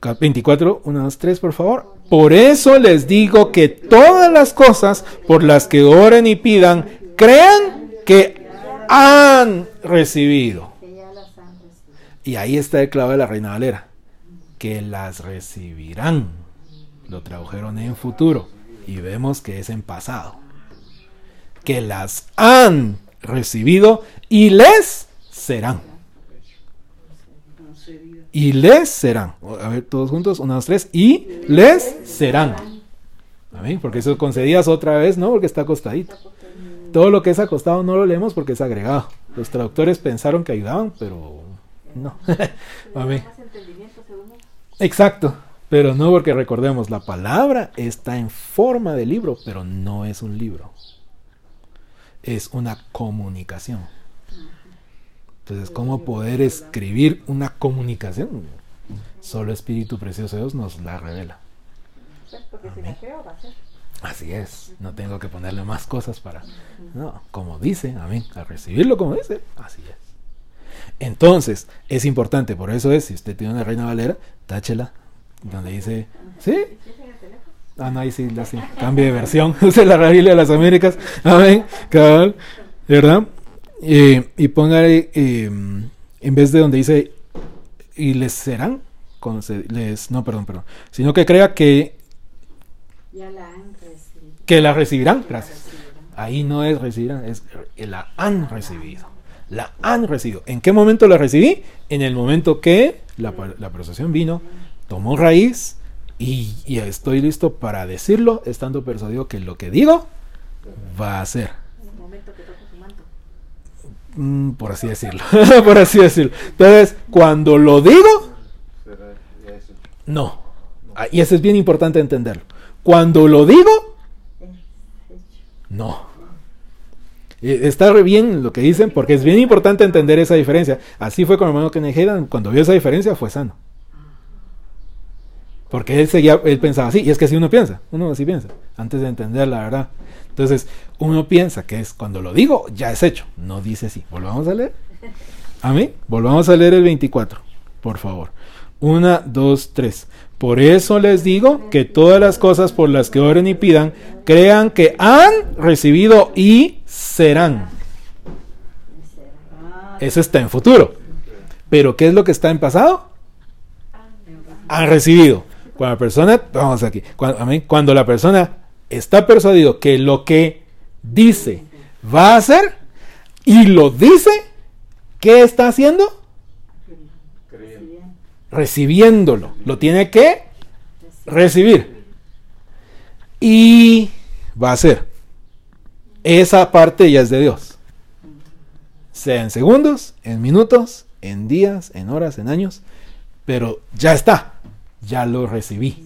Cap- 24, 1, 2, 3, por favor. Por eso les digo que todas las cosas por las que oren y pidan, crean que han recibido. Y ahí está el clave de la Reina Valera. Que las recibirán. Lo tradujeron en futuro. Y vemos que es en pasado. Que las han recibido y les serán. Y les serán. A ver, todos juntos. Una, dos, tres. Y les serán. Amén. Porque eso concedías otra vez, ¿no? Porque está acostadito. Todo lo que es acostado no lo leemos porque es agregado. Los traductores pensaron que ayudaban, pero no. [LAUGHS] Amén. Exacto. Pero no porque recordemos, la palabra está en forma de libro, pero no es un libro. Es una comunicación. Entonces, ¿cómo poder escribir una comunicación? Solo Espíritu Precioso de Dios nos la revela. Pues porque si la creo, va a ser. Así es, no tengo que ponerle más cosas para... No, como dice, amén, a recibirlo como dice, así es. Entonces, es importante, por eso es, si usted tiene una Reina Valera, táchela, donde dice, ¿sí? Ah, no, ahí sí, la sí. Cambie de versión, [LAUGHS] use la Biblia de las Américas, amén, cabal, ¿verdad? Eh, y ponga ahí, eh, en vez de donde dice, y les serán, les, no, perdón, perdón, sino que crea que Ya la han recibido. que la recibirán. Gracias. Ahí no es recibirán, es la han recibido. La han recibido. ¿En qué momento la recibí? En el momento que la, procesión vino, tomó raíz y, y estoy listo para decirlo, estando persuadido que lo que digo va a ser. En el momento que toca su manto. Mm, por así decirlo. [LAUGHS] por así decirlo. Entonces, cuando lo digo, no. Ah, Y eso es bien importante entenderlo. Cuando lo digo. No. Eh, Está bien lo que dicen porque es bien importante entender esa diferencia. Así fue con el hermano Hagin, Cuando vio esa diferencia fue sano. Porque él seguía, él pensaba así. Y es que así uno piensa. Uno así piensa. Antes de entender la verdad. Entonces, uno piensa que es cuando lo digo, ya es hecho. No dice así. Volvamos a leer. Amén. Volvamos a leer el 24. Por favor. Una, dos, tres. Por eso les digo que todas las cosas por las que oren y pidan, crean que han recibido y serán. Eso está en futuro. Pero ¿qué es lo que está en pasado? Han recibido. Cuando la persona, vamos aquí, cuando, cuando la persona está persuadido que lo que dice va a hacer y lo dice, ¿qué está haciendo? Recibiéndolo. Lo tiene que recibir. Y va a hacer. Esa parte ya es de Dios. Sea en segundos, en minutos, en días, en horas, en años. Pero ya está. Ya lo recibí.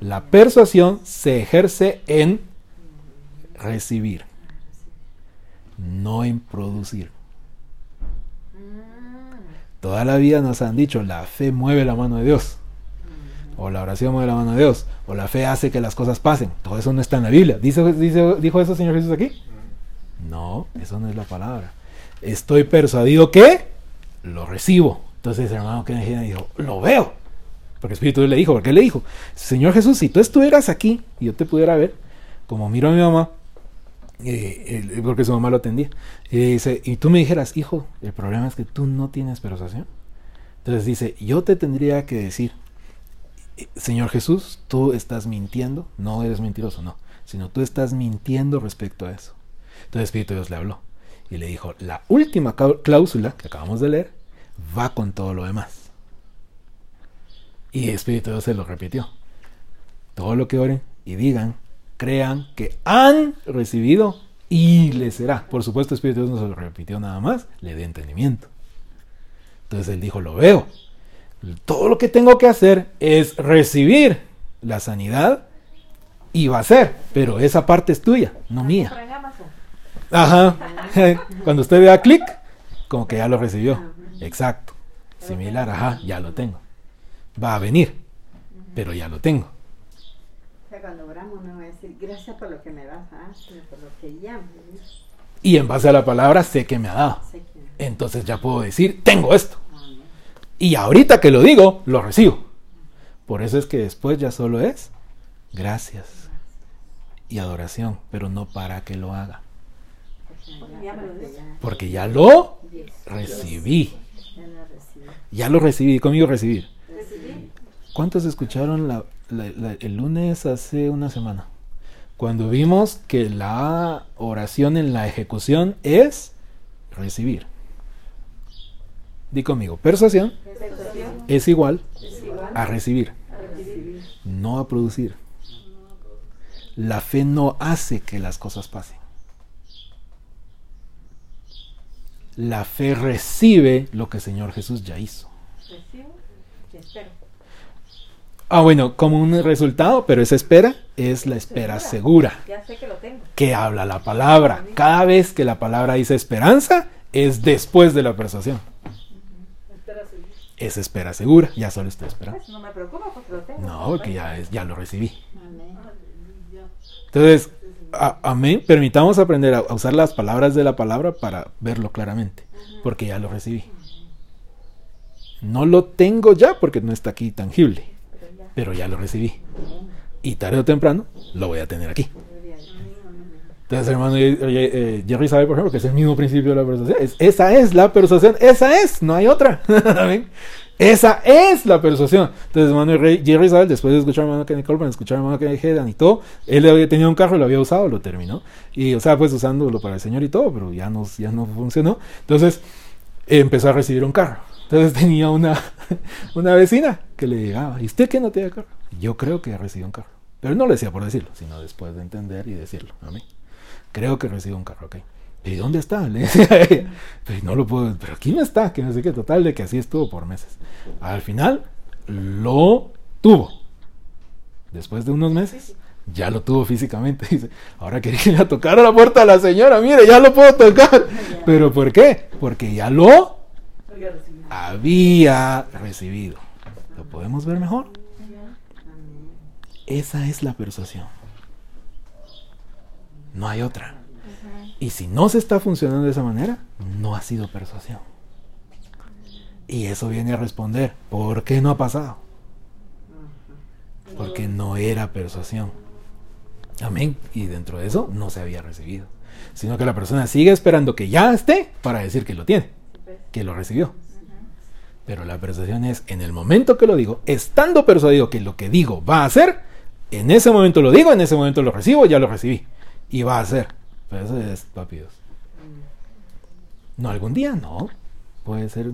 La persuasión se ejerce en recibir. No en producir. Toda la vida nos han dicho, la fe mueve la mano de Dios. O la oración mueve la mano de Dios. O la fe hace que las cosas pasen. Todo eso no está en la Biblia. ¿Dice, dice- ¿Dijo eso Señor Jesús aquí? No, eso no es la palabra. Estoy persuadido que lo recibo. Entonces el hermano Hagin dijo, lo veo. Porque el Espíritu le dijo, porque le dijo, Señor Jesús, si tú estuvieras aquí y yo te pudiera ver, como miro a mi mamá, eh, él- porque su mamá lo atendía, y dice, y tú me dijeras, hijo, el problema es que tú no tienes persuasión. Entonces dice, yo te tendría que decir, eh, Señor Jesús, tú estás mintiendo, no eres mentiroso, no, sino tú estás mintiendo respecto a eso. Entonces el Espíritu de Dios le habló y le dijo, la última cláusula que acabamos de leer va con todo lo demás. Y el Espíritu Dios se lo repitió. Todo lo que oren y digan, crean que han recibido y les será. Por supuesto, el Espíritu Dios no se lo repitió nada más, le dio entendimiento. Entonces él dijo, lo veo. Todo lo que tengo que hacer es recibir la sanidad y va a ser, pero esa parte es tuya, no mía. Ajá. [LAUGHS] Cuando usted vea clic, como que ya lo recibió. Exacto. Similar, ajá, ya lo tengo. Va a venir, pero ya lo tengo. O sea, cuando oramos no va a decir gracias por lo que me vas a dar, sino por lo que ya me. Y en base a la palabra sé que me ha dado. Sé que Entonces ya puedo decir, tengo esto. Amén. Y ahorita que lo digo, lo recibo. Por eso es que después ya solo es gracias y adoración, pero no para que lo haga. Porque ya lo recibí. Ya lo recibí. Conmigo recibir. ¿Cuántos escucharon la- el lunes hace una semana? Cuando vimos que la oración en la ejecución es recibir. Di conmigo, persuasión Persuasión es igual es igual a recibir, a recibir. no a producir. La fe no hace que las cosas pasen. La fe recibe lo que el Señor Jesús ya hizo. Recibo y espero. Ah, bueno, como un resultado, pero esa espera es la espera segura. Ya sé que lo tengo. que habla la palabra. Cada vez que la palabra dice esperanza, es después de la persuasión. Espera seguir. Es espera segura, ya solo estoy esperando. Pues no me preocupa porque lo tengo. No, porque ya, es, ya lo recibí. Amén. Entonces, a- amén, permitamos aprender a, a usar las palabras de la palabra para verlo claramente, porque ya lo recibí. No lo tengo ya porque no está aquí tangible, Pero ya. lo recibí. Y tarde o temprano lo voy a tener aquí. Entonces, hermano, eh, Jerry sabe, por ejemplo, que es el mismo principio de la persuasión. Es- esa es la persuasión, esa es, no hay otra. [LAUGHS] Esa es la persuasión. Entonces, hermano Jerry sabe, después de escuchar a hermano Kenny Coleman, escuchar a hermano Kenny Hedan y todo, él había tenido un carro, lo había usado, lo terminó. Y, o sea, pues usándolo para el Señor y todo, pero ya no, ya no funcionó. Entonces, empezó a recibir un carro. Entonces tenía una, [LAUGHS] una vecina que le llegaba, ¿y usted qué no tiene carro? Yo creo que recibió un carro. Pero no lo decía por decirlo, sino después de entender y decirlo. Amén. Creo que recibió un carro, ok. ¿Y dónde está? Le decía a [LAUGHS] ella. Pero no lo puedo, pero aquí no está, que no sé qué, total, de que así estuvo por meses. Al final, lo tuvo. Después de unos meses, ya lo tuvo físicamente. [LAUGHS] Dice, ahora quería ir a tocar a la puerta a la señora, mire, ya lo puedo tocar. ¿Pero por qué? Porque ya lo. Había recibido. ¿Lo podemos ver mejor? Esa es la persuasión. No hay otra. Y si no se está funcionando de esa manera, no ha sido persuasión. Y eso viene a responder, ¿por qué no ha pasado? Porque no era persuasión. Amén. Y dentro de eso no se había recibido. Sino que la persona sigue esperando que ya esté para decir que lo tiene, que lo recibió. Pero la persuasión es en el momento que lo digo, estando persuadido que lo que digo va a ser, en ese momento lo digo, en ese momento lo recibo, ya lo recibí. Y va a ser. Pero eso es papi Dios. No, algún día no. Puede ser,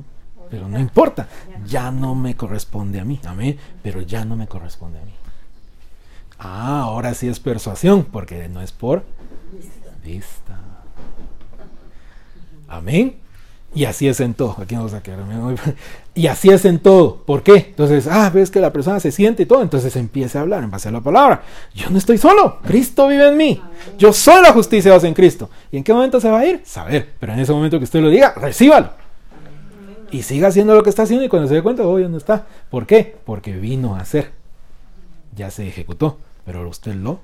pero no importa. Ya no me corresponde a mí. Amén. Pero ya no me corresponde a mí. Ah, ahora sí es persuasión, porque no es por vista. Amén. Y así es en todo. Aquí vamos a quedar. Y así es en todo. ¿Por qué? Entonces, ah, ves que la persona se siente y todo. Entonces empieza a hablar en base a la palabra. Yo no estoy solo. Cristo vive en mí. Yo soy la justicia base en Cristo. ¿Y en qué momento se va a ir? Saber. Pero en ese momento que usted lo diga, recíbalo. Y siga haciendo lo que está haciendo y cuando se dé cuenta, oh, no está. ¿Por qué? Porque vino a hacer. Ya se ejecutó. Pero usted lo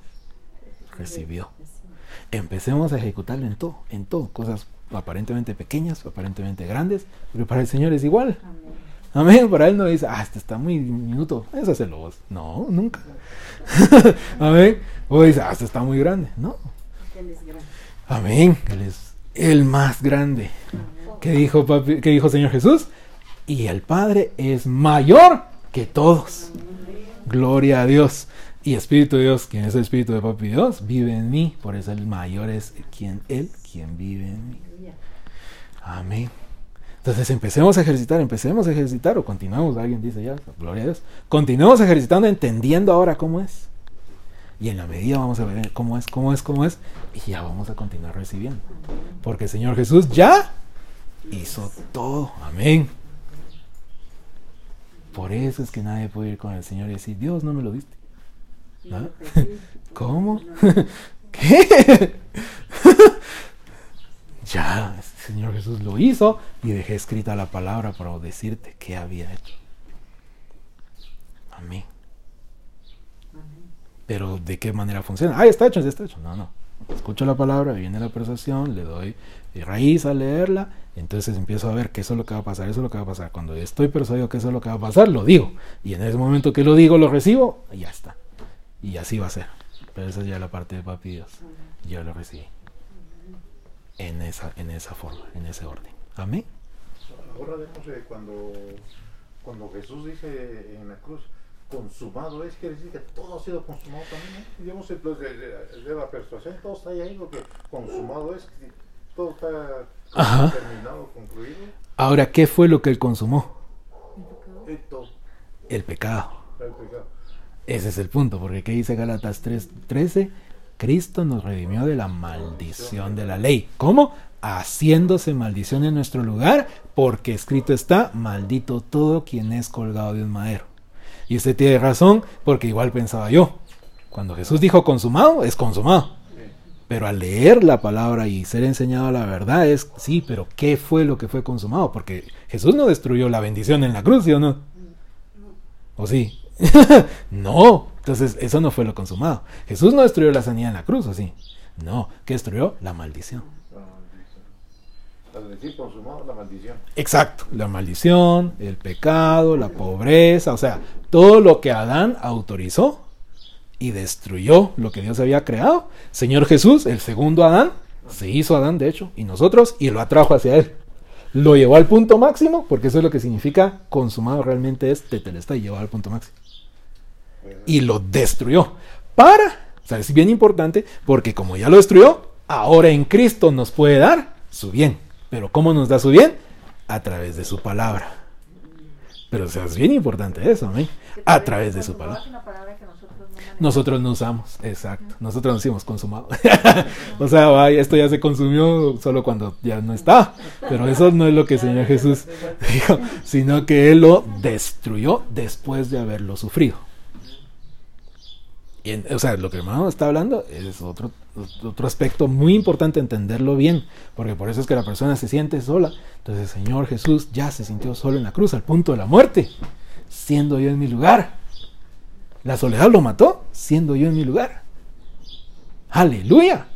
recibió. Empecemos a ejecutarlo en todo, en todo. Cosas aparentemente pequeñas, aparentemente grandes, pero para el Señor es igual. Amén. Amén. Para Él no dice, ah, este está muy minuto, eso hacerlo vos. No, nunca. [LAUGHS] Amén. O dice, ah, este está muy grande. No. Él es grande. Amén. Él es el más grande. ¿Qué dijo, papi, qué dijo Señor Jesús? Y el Padre es mayor que todos. Gloria a Dios. Y Espíritu de Dios, quien es el Espíritu de Papi Dios, vive en mí. Por eso el mayor es quien Él, quien vive en mí. Amén. Entonces empecemos a ejercitar, empecemos a ejercitar o continuamos, alguien dice ya, gloria a Dios. Continuemos ejercitando, entendiendo ahora cómo es. Y en la medida vamos a ver cómo es, cómo es, cómo es. Y ya vamos a continuar recibiendo. Porque el Señor Jesús ya hizo todo. Amén. Por eso es que nadie puede ir con el Señor y decir, Dios no me lo diste. Y ¿Ah? [LAUGHS] ¿Cómo? No, [LAUGHS] ¿Qué? [LAUGHS] Ya, el Señor Jesús lo hizo y dejé escrita la palabra para decirte qué había hecho. Amén. Pero ¿de qué manera funciona? Ah, está hecho, está hecho. No, no. Escucho la palabra, viene la persuasión, le doy raíz a leerla, entonces empiezo a ver que eso es lo que va a pasar, eso es lo que va a pasar. Cuando estoy persuadido que eso es lo que va a pasar, lo digo. Y en ese momento que lo digo, lo recibo, y ya está. Y así va a ser. Pero esa es ya la parte de papi Dios. Yo lo recibí. En esa, en esa forma, en ese orden. Amén. Ahora vemos eh, cuando, cuando Jesús dice en la cruz, consumado es, quiere decir que todo ha sido consumado también. ¿no? Digamos, pues, de, de- de la persuasión, todo está ahí, porque consumado es, todo está Ajá. terminado, concluido. Ahora, ¿qué fue lo que él consumó? Y todo El pecado. está explicado. Ese es el punto, porque ¿qué dice Gálatas 3:13? Cristo nos redimió de la maldición de la ley. ¿Cómo? Haciéndose maldición en nuestro lugar, porque escrito está, maldito todo quien es colgado de un madero. Y usted tiene razón, porque igual pensaba yo. Cuando Jesús dijo consumado, es consumado. Pero al leer la palabra y ser enseñado la verdad es, sí, pero ¿qué fue lo que fue consumado? Porque Jesús no destruyó la bendición en la cruz, ¿sí o no? ¿O sí? [LAUGHS] no, entonces eso no fue lo consumado. Jesús no destruyó la sanidad en la cruz, ¿o sí? No, ¿qué destruyó? La maldición. La maldición. La maldición. Exacto, la maldición, el pecado, la pobreza, o sea, todo lo que Adán autorizó y destruyó lo que Dios había creado. Señor Jesús, el segundo Adán, se hizo Adán de hecho, y nosotros, y lo atrajo hacia él. Lo llevó al punto máximo, porque eso es lo que significa consumado realmente es tetelestai, llevado al punto máximo. Y lo destruyó. Para, o sea, es bien importante, porque como ya lo destruyó, ahora en Cristo nos puede dar su bien. Pero ¿cómo nos da su bien? A través de su palabra. Pero o sea, es bien importante eso, amén. Que A través de su palabra. nosotros no usamos, exacto. Nosotros nos hicimos consumado. [LAUGHS] o sea, esto ya se consumió solo cuando ya no está. Pero eso no es lo que el Señor Jesús dijo, sino que Él lo destruyó después de haberlo sufrido. O sea, lo que el hermano está hablando es otro, aspecto muy importante entenderlo bien, porque por eso es que la persona se siente sola. Entonces el Señor Jesús ya se sintió solo en la cruz al punto de la muerte, siendo yo en mi lugar. La soledad lo mató, siendo yo en mi lugar. Aleluya.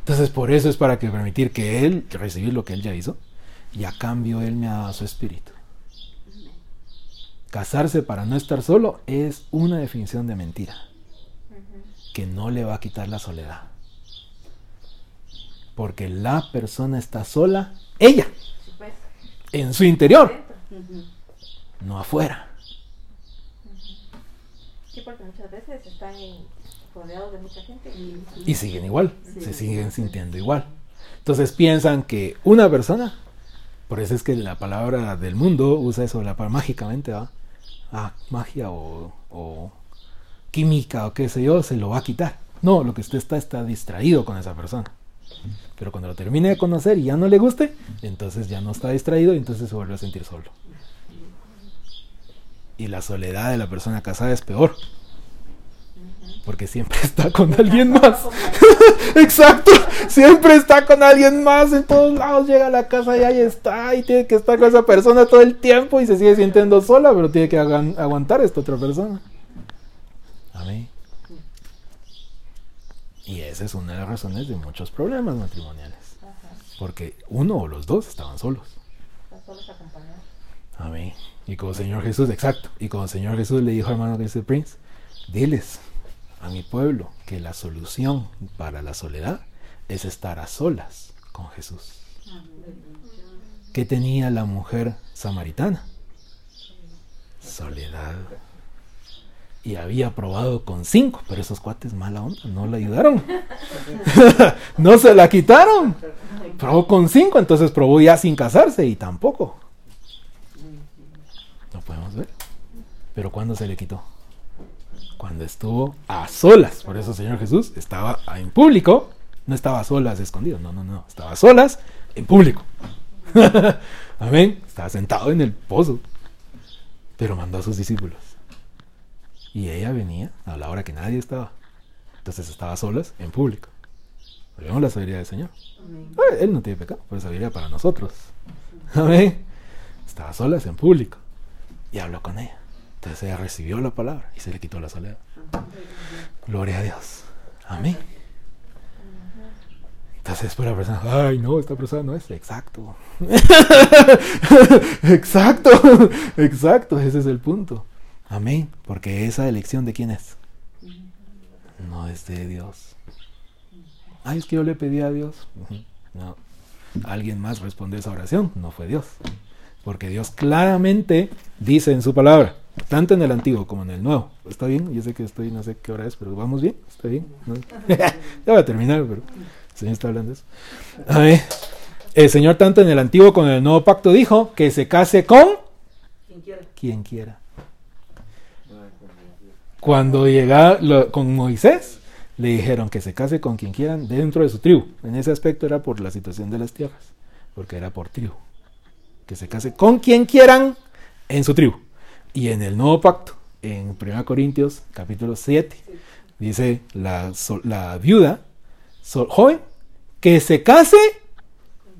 Entonces por eso es para que permitir que Él recibir lo que Él ya hizo y a cambio Él me ha dado su espíritu. Casarse para no estar solo es una definición de mentira que no le va a quitar la soledad. Porque la persona está sola, ella, en su interior, no afuera. Sí, porque muchas veces están rodeados de mucha gente y Y siguen igual, se siguen sintiendo igual. Entonces piensan que una persona, por eso es que la palabra del mundo usa eso, la palabra mágicamente, ¿va? Ah, magia o, o química o qué sé yo, se lo va a quitar. No, lo que usted está está distraído con esa persona. Pero cuando lo termine de conocer y ya no le guste, entonces ya no está distraído y entonces se vuelve a sentir solo. Y la soledad de la persona casada es peor. Porque siempre [LAUGHS] está con alguien más. [LAUGHS] Exacto. Siempre está con alguien más. En todos lados llega a la casa y ahí está. Y tiene que estar con esa persona todo el tiempo. Y se sigue sintiendo sola. Pero tiene que aguantar a esta otra persona. Amén. Y esa es una de las razones de muchos problemas matrimoniales. Ajá, Porque uno o los dos estaban solos. están solos acompañados. Amén. Y como Señor Jesús, exacto. Y como Señor Jesús le dijo, hermano dice Prince, diles a mi pueblo que la solución para la soledad es estar a solas con Jesús. ¿Qué tenía la mujer samaritana? Soledad. Y había probado con cinco, pero esos cuates mala onda, no la ayudaron. [LAUGHS] no se la quitaron. Probó con cinco, entonces probó ya sin casarse y tampoco. Lo podemos ver. Pero ¿cuándo se le quitó? Cuando estuvo a solas. Por eso, Señor Jesús estaba en público. No estaba a solas escondido. No, no, no. Estaba a solas en público. [LAUGHS] Amén. Estaba sentado en el pozo. Pero mandó a sus discípulos. Y ella venía a la hora que nadie estaba. Entonces estaba solas en público. Vemos la sabiduría del Señor. Ah, Él no tiene pecado, pero sabiduría para nosotros. [LAUGHS] Amén. Estaba solas en público y habló con ella. Entonces ella recibió la palabra y se le quitó la soledad. Gloria a Dios. Amén. Entonces después la persona, ay no, esta persona no es. Exacto. [LAUGHS] exacto. [LAUGHS] Exacto. Ese es el punto. Amén. Porque esa elección de quién es. No es de Dios. Ay, es que yo le pedí a Dios. [LAUGHS] No. Alguien más respondió esa oración. No fue Dios. Porque Dios claramente dice en su palabra, tanto en el Antiguo como en el Nuevo. ¿Está bien? Yo sé que estoy, no sé qué hora es, pero vamos bien. ¿Está bien? ¿No? [LAUGHS] ya voy a terminar, pero el Señor está hablando de eso. A ver, el Señor tanto en el Antiguo como en el Nuevo Pacto dijo que se case con Quien quiera. quien quiera. Cuando llega lo- con Moisés, le dijeron que se case con quien quieran dentro de su tribu. En ese aspecto era por la situación de las tierras, porque era por tribu. Que se case con quien quieran en su tribu. Y en el nuevo pacto, en 1 Corintios capítulo 7, dice la, viuda so- joven que se case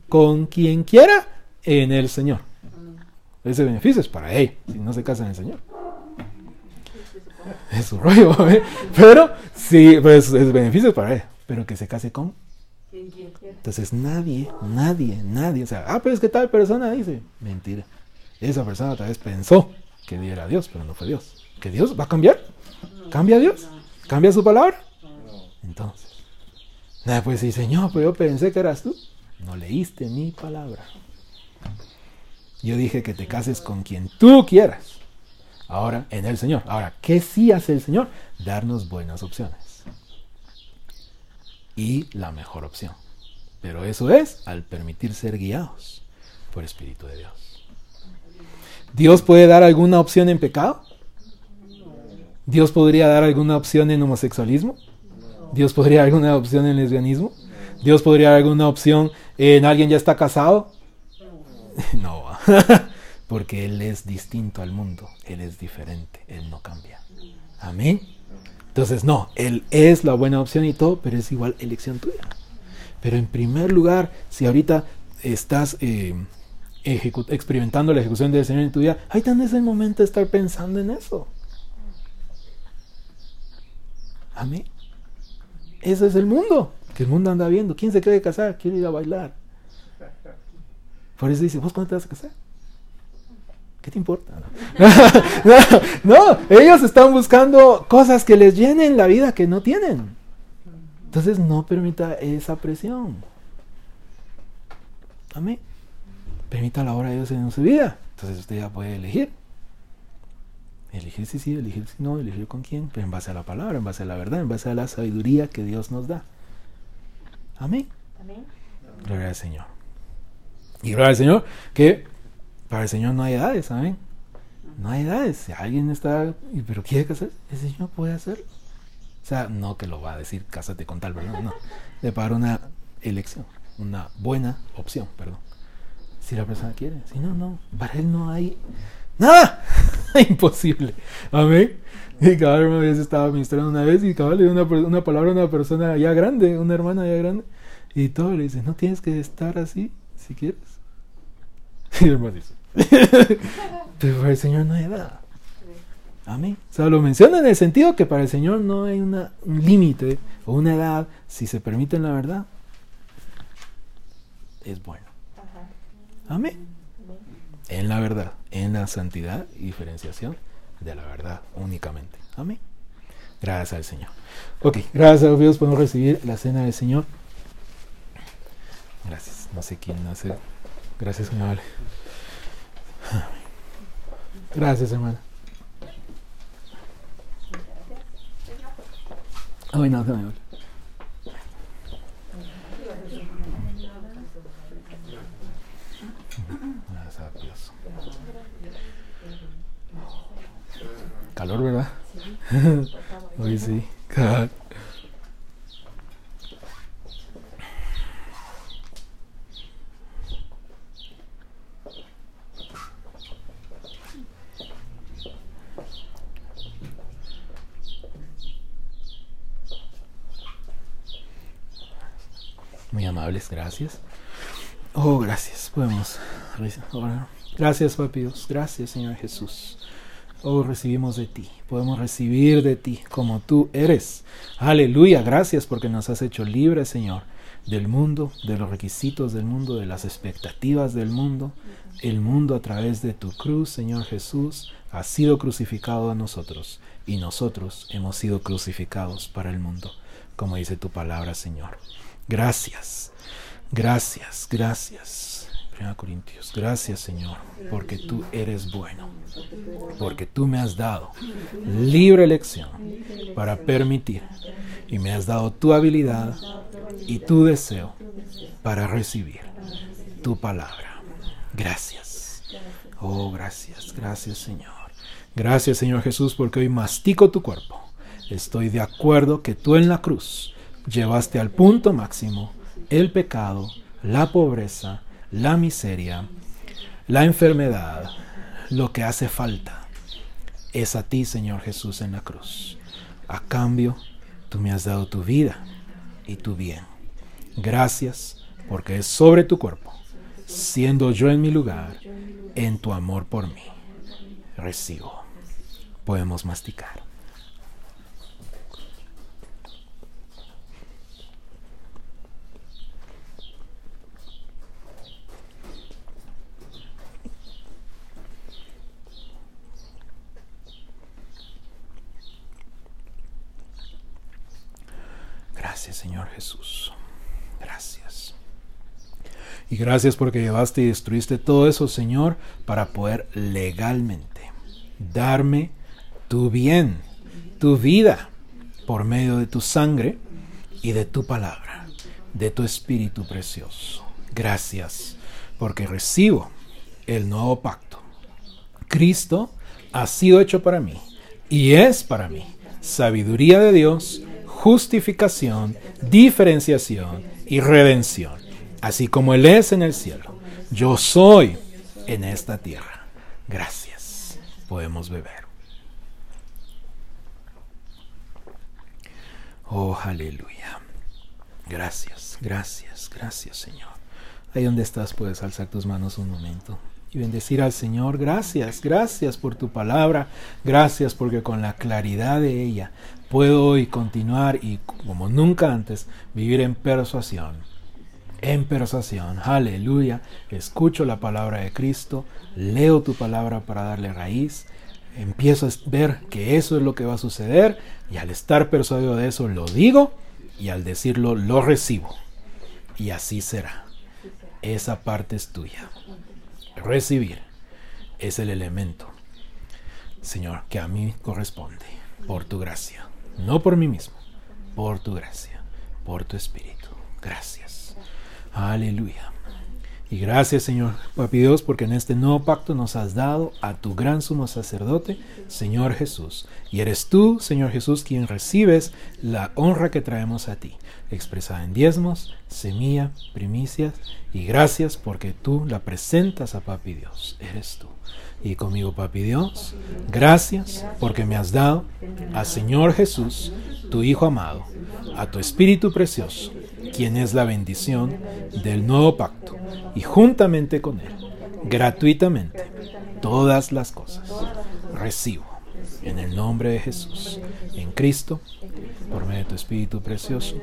con quien quiera en el Señor. Ese beneficio es para ella, si no se casa en el Señor. [LAUGHS] Es su rollo, [LAUGHS] ¿eh? pero sí, pues es beneficio para ella, pero que se case con. Entonces nadie, nadie, nadie, o sea, ah, pero es que tal persona dice, mentira. Esa persona tal vez pensó que era Dios, pero no fue Dios. ¿Que Dios va a cambiar? ¿Cambia Dios? ¿Cambia su palabra? Entonces, nada, pues sí, Señor, pero yo pensé que eras tú. No leíste mi palabra. Yo dije que te cases con quien tú quieras. Ahora, en el Señor. Ahora, ¿qué sí hace el Señor? Darnos buenas opciones. Y la mejor opción. Pero eso es al permitir ser guiados por Espíritu de Dios. ¿Dios puede dar alguna opción en pecado? ¿Dios podría dar alguna opción en homosexualismo? ¿Dios podría dar alguna opción en lesbianismo? ¿Dios podría dar alguna opción en alguien ya está casado? [LAUGHS] No, [LAUGHS] porque Él es distinto al mundo, Él es diferente, Él no cambia. Amén. Entonces, no, Él es la buena opción y todo, pero es igual elección tuya. Pero en primer lugar, si ahorita estás eh, experimentando la ejecución del Señor en tu vida, ahí también es el momento de estar pensando en eso. Amén. Eso es el mundo, que el mundo anda viendo. ¿Quién se quiere casar? Quiere ir a bailar. Por eso dice, ¿vos cuándo te vas a casar? ¿Qué te importa? [LAUGHS] No, no, ellos están buscando cosas que les llenen la vida que no tienen. Entonces no permita esa presión. Amén. Permita la obra de Dios en su vida. Entonces usted ya puede elegir. Elegir si sí, elegir si no, elegir con quién, pero en base a la palabra, en base a la verdad, en base a la sabiduría que Dios nos da. Amén. Amén. Gloria al Señor. Y gloria al Señor que para el Señor no hay edades, ¿saben? No hay edades. Si alguien está, pero quiere casar, el Señor puede hacerlo. O sea, no que lo va a decir, cásate con tal, ¿verdad? No. Le para una elección, una buena opción, perdón. Si la persona quiere. Si no, no. Para él no hay nada. [LAUGHS] Imposible. Amén. Y cabal, una vez estaba ministrando una vez y cabal le dio una, una palabra a una persona ya grande, una hermana ya grande. Y todo le dice, no tienes que estar así si quieres. [LAUGHS] Y el hermano dice, [LAUGHS] pero para el Señor no hay edad. Amén. O sea, lo menciona en el sentido que para el Señor no hay una, un límite o una edad, si se permite en la verdad, es bueno. Amén. En la verdad, en la santidad y diferenciación de la verdad únicamente. Amén. Gracias al Señor. Ok, gracias a Dios podemos recibir la cena del Señor. Gracias. No sé quién hace. Gracias, señor. Gracias, hermana. Ay, no. Calor, ¿verdad? [LAUGHS] Hoy sí. Muy amables, gracias. Oh, gracias. Podemos orar. Gracias, papi Dios. Gracias, Señor Jesús. Oh, recibimos de ti. Podemos recibir de ti como tú eres. Aleluya. Gracias porque nos has hecho libres, Señor, del mundo, de los requisitos del mundo, de las expectativas del mundo. El mundo a través de tu cruz, Señor Jesús, ha sido crucificado a nosotros y nosotros hemos sido crucificados para el mundo, como dice tu palabra, Señor. Gracias, gracias, gracias. 1 Corintios, gracias Señor, porque tú eres bueno, porque tú me has dado libre elección para permitir y me has dado tu habilidad y tu deseo para recibir tu palabra. Gracias. Oh, gracias, gracias Señor. Gracias Señor Jesús porque hoy mastico tu cuerpo. Estoy de acuerdo que tú en la cruz llevaste al punto máximo el pecado, la pobreza, la miseria, la enfermedad, lo que hace falta. Es a ti, Señor Jesús, en la cruz. A cambio, tú me has dado tu vida y tu bien. Gracias porque es sobre tu cuerpo, siendo yo en mi lugar, en tu amor por mí. Recibo. Podemos masticar. Gracias, Señor Jesús. Gracias. Y gracias porque llevaste y destruiste todo eso, Señor, para poder legalmente darme tu bien, tu vida, por medio de tu sangre y de tu palabra, de tu Espíritu precioso. Gracias porque recibo el nuevo pacto. Cristo ha sido hecho para mí y es para mí sabiduría de Dios justificación, diferenciación y redención, así como Él es en el cielo. Yo soy en esta tierra. Gracias. Podemos beber. Oh, aleluya. Gracias, gracias, gracias Señor. Ahí donde estás puedes alzar tus manos un momento y bendecir al Señor. Gracias, gracias por tu palabra. Gracias porque con la claridad de ella puedo hoy continuar y como nunca antes vivir en persuasión. En persuasión, aleluya. Escucho la palabra de Cristo, leo tu palabra para darle raíz, empiezo a ver que eso es lo que va a suceder y al estar persuadido de eso lo digo y al decirlo lo recibo. Y así será. Esa parte es tuya. Recibir es el elemento, Señor, que a mí corresponde por tu gracia no por mí mismo, por tu gracia, por tu espíritu. Gracias. Aleluya. Y gracias, Señor, papi Dios, porque en este nuevo pacto nos has dado a tu gran sumo sacerdote, Señor Jesús. Y eres tú, Señor Jesús, quien recibes la honra que traemos a ti, expresada en diezmos, semilla, primicias, y gracias porque tú la presentas a papi Dios. Eres tú y conmigo, papi Dios. Gracias porque me has dado al Señor Jesús, tu Hijo amado, a tu Espíritu precioso, quien es la bendición del nuevo pacto, y juntamente con Él, gratuitamente, todas las cosas. Recibo en el nombre de Jesús, en Cristo, por medio de tu Espíritu precioso.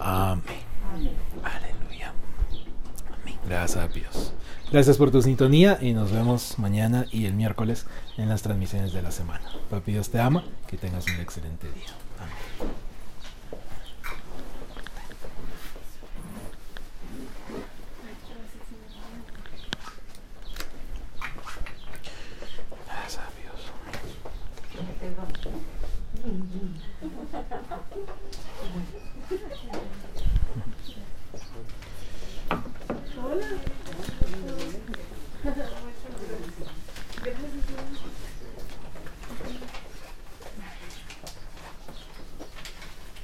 Amén. Aleluya. Gracias a Dios. Gracias por tu sintonía y nos vemos mañana y el miércoles en las transmisiones de la semana. Papi Dios te ama, que tengas un excelente día. Amén. Gracias a Dios.